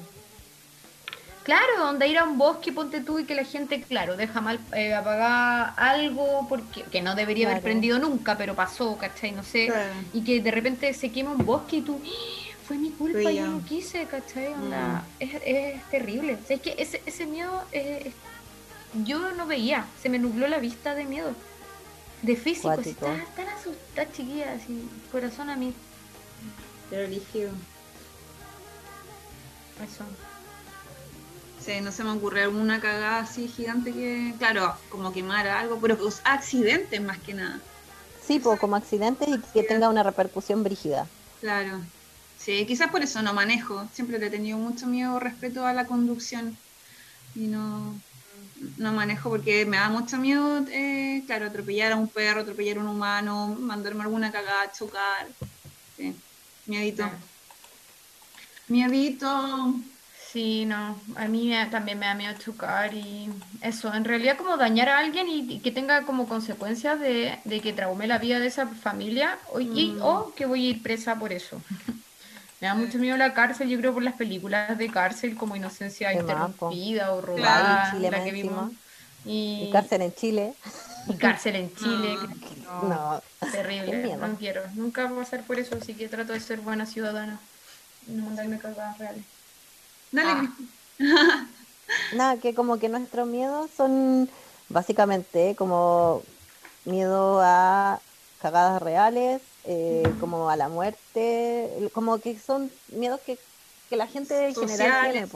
Claro, donde ir a un bosque, ponte tú y que la gente, claro, deja mal eh, apagar algo porque que no debería haber prendido nunca, pero pasó, ¿cachai? No sé. Y que de repente se quema un bosque y tú, ¡Ah! fue mi culpa, yo no quise, ¿cachai? Mm. es, es, terrible. es que ese, ese miedo es, yo no veía, se me nubló la vista de miedo. De físico, si estaba tan asustada, chiquilla, así, corazón a mí. Pero eligió. Eso. Sí, no se me ocurre alguna cagada así gigante que, claro, como quemar algo, pero pues accidentes más que nada. Sí, pues como accidentes y que tenga una repercusión brígida. Claro. Sí, quizás por eso no manejo. Siempre le he tenido mucho miedo respecto a la conducción. Y no, no manejo porque me da mucho miedo, eh, claro, atropellar a un perro, atropellar a un humano, mandarme alguna cagada, chocar. Sí, miedito. Miedito. Sí, no, a mí también me da miedo chocar y eso, en realidad como dañar a alguien y, que tenga como consecuencias de, que traume la vida de esa familia o, mm. o que voy a ir presa por eso. Me da mucho miedo la cárcel, yo creo por las películas de cárcel como Inocencia Interrumpida o Robada, la que vimos. Y... cárcel en Chile. Y cárcel en Chile. [LAUGHS] No, terrible. No quiero. Nunca voy a pasar por eso, así que trato de ser buena ciudadana. No mandarme cagadas reales. Dale, ah. Nada, [LAUGHS] que como que nuestros miedos son básicamente como miedo a cagadas reales, eh, como a la muerte, como que son miedos que, la gente en general tiene,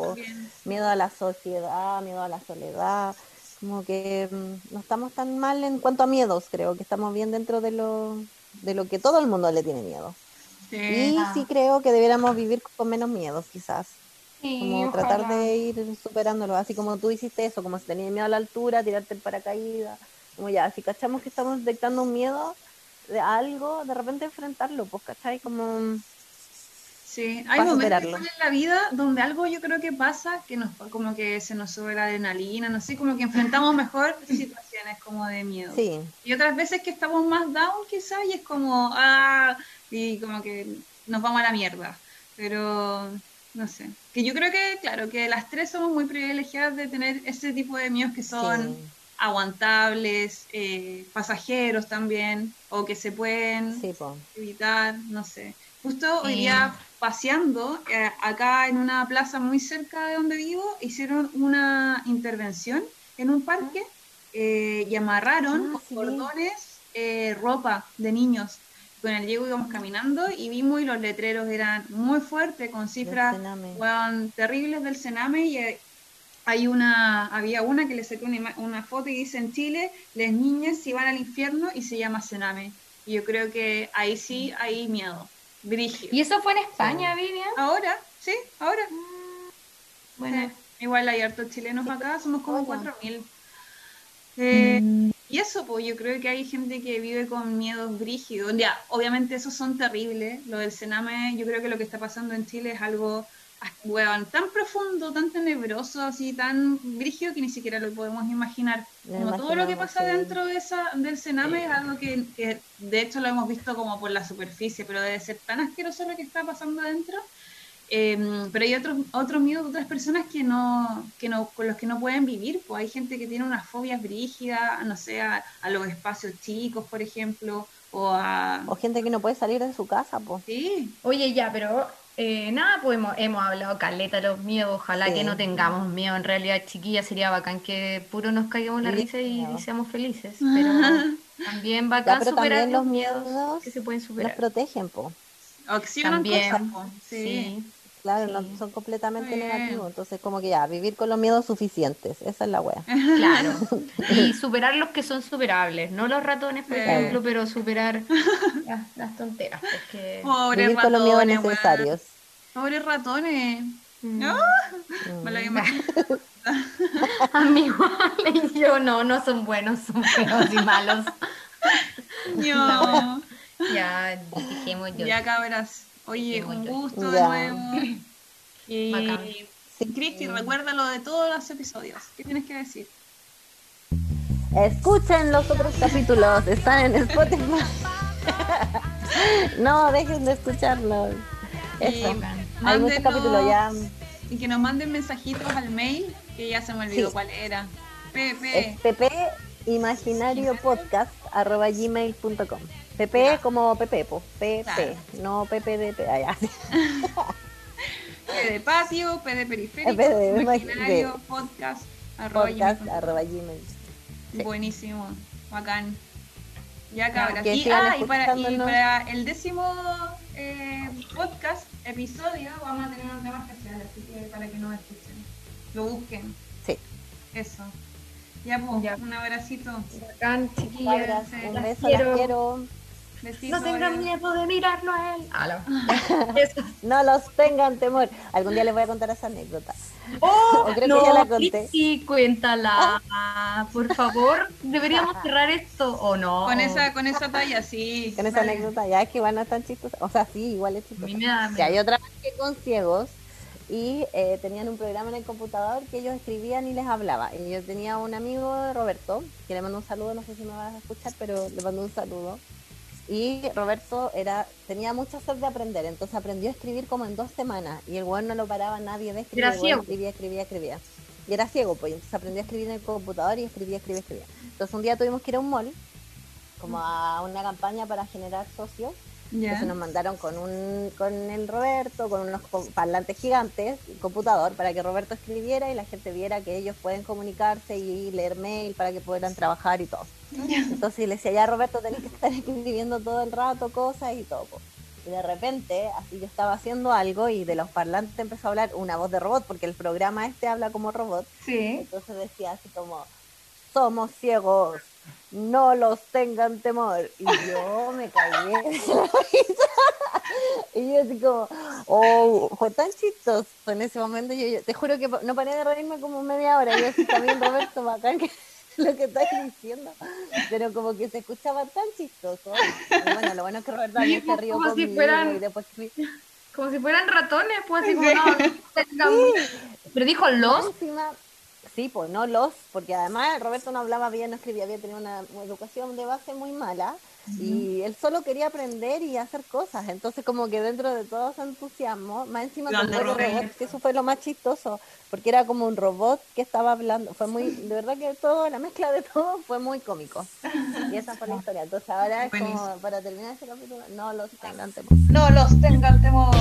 miedo a la sociedad, miedo a la soledad, como que mm, no estamos tan mal en cuanto a miedos, creo que estamos bien dentro de lo, de lo que todo el mundo le tiene miedo. Y sí creo que debiéramos vivir con menos miedos, quizás. como tratar de ir superándolo, así como tú hiciste eso, como si tenías miedo a la altura, tirarte el paracaídas, como ya, si cachamos que estamos detectando un miedo, de algo, de repente enfrentarlo, pues, ¿cachai? Como... Sí, hay momentos en la vida donde algo yo creo que pasa, que nos como que se nos sube la adrenalina, no sé, como que enfrentamos mejor [LAUGHS] situaciones como de miedo. Sí. Y otras veces que estamos más down quizás y es como, ah, y como que nos vamos a la mierda. Pero, no sé. Que yo creo que, claro, que las tres somos muy privilegiadas de tener ese tipo de miedos que son aguantables, eh, pasajeros también, o que se pueden evitar, no sé. Justo hoy día paseando, eh, acá en una plaza muy cerca de donde vivo, hicieron una intervención en un parque eh, y amarraron ah, cordones ropa de niños. Con el Diego íbamos caminando y vimos y los letreros eran muy fuertes, con cifras terribles del Sename y, hay una, había una que le saqué una, foto y dice en Chile, las niñas se van al infierno y se llama Sename. Y yo creo que ahí sí hay miedo. Brígido. ¿Y eso fue en España, Vivian? Ahora, sí, ahora. Mm, bueno, igual hay hartos chilenos acá, somos como 4.000. Eh, mm. Y eso, pues yo creo que hay gente que vive con miedos brígidos. Ya, obviamente esos son terribles. Lo del Sename, yo creo que lo que está pasando en Chile es algo tan profundo, tan tenebroso, así tan brígido que ni siquiera lo podemos imaginar. como todo lo que pasa dentro de esa, del cename es algo que, de hecho lo hemos visto como por la superficie, pero debe ser tan asqueroso lo que está pasando adentro. Em, pero hay otros otros miedos de otras personas que no, que no, con los que no pueden vivir. Pues hay gente que tiene unas fobias brígidas, no sé, a, los espacios chicos, por ejemplo, o a... O gente que no puede salir de su casa, pues. Sí. Oye, ya, pero eh, nada, pues hemos, hablado caleta los miedos, ojalá que no tengamos miedo, en realidad chiquilla sería bacán que puro nos caigamos la risa y, seamos felices, [LAUGHS] pero también bacán superar los miedos, que se pueden superar. Nos protegen, po. también, sí. Claro, no son completamente negativos, entonces como que ya, vivir con los miedos suficientes, esa es la wea. Claro, [LAUGHS] y superar los que son superables, no los ratones, por ejemplo, pero superar [LAUGHS] las, tonteras. Porque... vivir con los miedos necesarios. Pobres ratones. Mm. Me lo [LAUGHS] Amigo, yo no, no son buenos, son feos y malos. No. Ya, dijimos yo. Ya cabras. Oye, un gusto de nuevo. [LAUGHS] Y Cristi, recuérdalo de todos los episodios. ¿Qué tienes que decir? Escuchen los otros capítulos, están en Spotify. [LAUGHS] no, dejen de escucharlos. Eso. Hay muchos capítulos ya. Y que nos manden mensajitos al mail, que ya se me olvidó cuál era. PP. PP imaginario gmail.com PP como Pepe, po. PP, no PP de P, allá. P de patio, P de periférico, P de imaginario, podcast, arroba podcast, arroba gmail. Buenísimo, bacán. Ya cabras. Y, ah, y, para, y para el décimo eh, podcast, episodio, vamos a tener un tema especial, así que para que nos escuchen. Lo busquen. Sí. Eso. Ya, pues, ya. un abracito. Bacán, chiquillas. Un beso, quiero. quiero. No tengan miedo de mirarlo a él. [LAUGHS] no los tengan temor. Algún día les voy a contar esa anécdota. Oh, creo no, que ya la conté. Sí, cuéntala. Por favor, deberíamos [LAUGHS] cerrar esto o no. Con esa, con esa talla, sí. Con esa anécdota, ya es que igual no es tan chistosa. O sea, sí, igual es chistosa. Si hay otra que con ciegos y eh, tenían un programa en el computador que ellos escribían y les hablaba. Y yo tenía un amigo, Roberto, que le mando un saludo, no sé si me vas a escuchar, pero le mando un saludo. Y Roberto era tenía mucha sed de aprender, entonces aprendió a escribir como en dos semanas y el weón no lo paraba nadie de escribir. Era ciego. Escribía, escribía, escribía. Y era ciego, pues entonces aprendió a escribir en el computador y escribía, escribía, escribía. Entonces un día tuvimos que ir a un mall, como a una campaña para generar socios entonces nos mandaron con un con el Roberto, con unos parlantes gigantes, computador, para que Roberto escribiera y la gente viera que ellos pueden comunicarse y leer mail para que puedan trabajar y todo. Entonces le decía, ya Roberto tenés que estar escribiendo todo el rato cosas y todo. Y de repente, así yo estaba haciendo algo y de los parlantes empezó a hablar una voz de robot, porque el programa este habla como robot. Sí. Entonces decía así como, somos ciegos, no los tengan temor. Y yo me caí Y yo así como, oh, fue tan chistoso en ese momento. Yo, te juro que no paré de reírme como media hora. Y yo así también, Roberto, bacán que [LAUGHS] lo que estás diciendo. Pero como que se escuchaba tan chistoso. Y bueno, lo bueno es que Roberto también se rió como conmigo si fueran, y después Como si fueran ratones, pues así como, no, Pero dijo los. Sí, pues no los, porque además Roberto no hablaba bien, no escribía bien, tenía una educación de base muy mala y él solo quería aprender y hacer cosas. Entonces, como que dentro de todo ese entusiasmo, más encima con el robot, que eso fue lo más chistoso, porque era como un robot que estaba hablando. Fue muy, de verdad que todo, la mezcla de [LAUGHS] todo fue muy cómico. Y esa fue la [LAUGHS] historia. Entonces, ahora es como para terminar ese capítulo, no los tengan temor. No los tengan temor.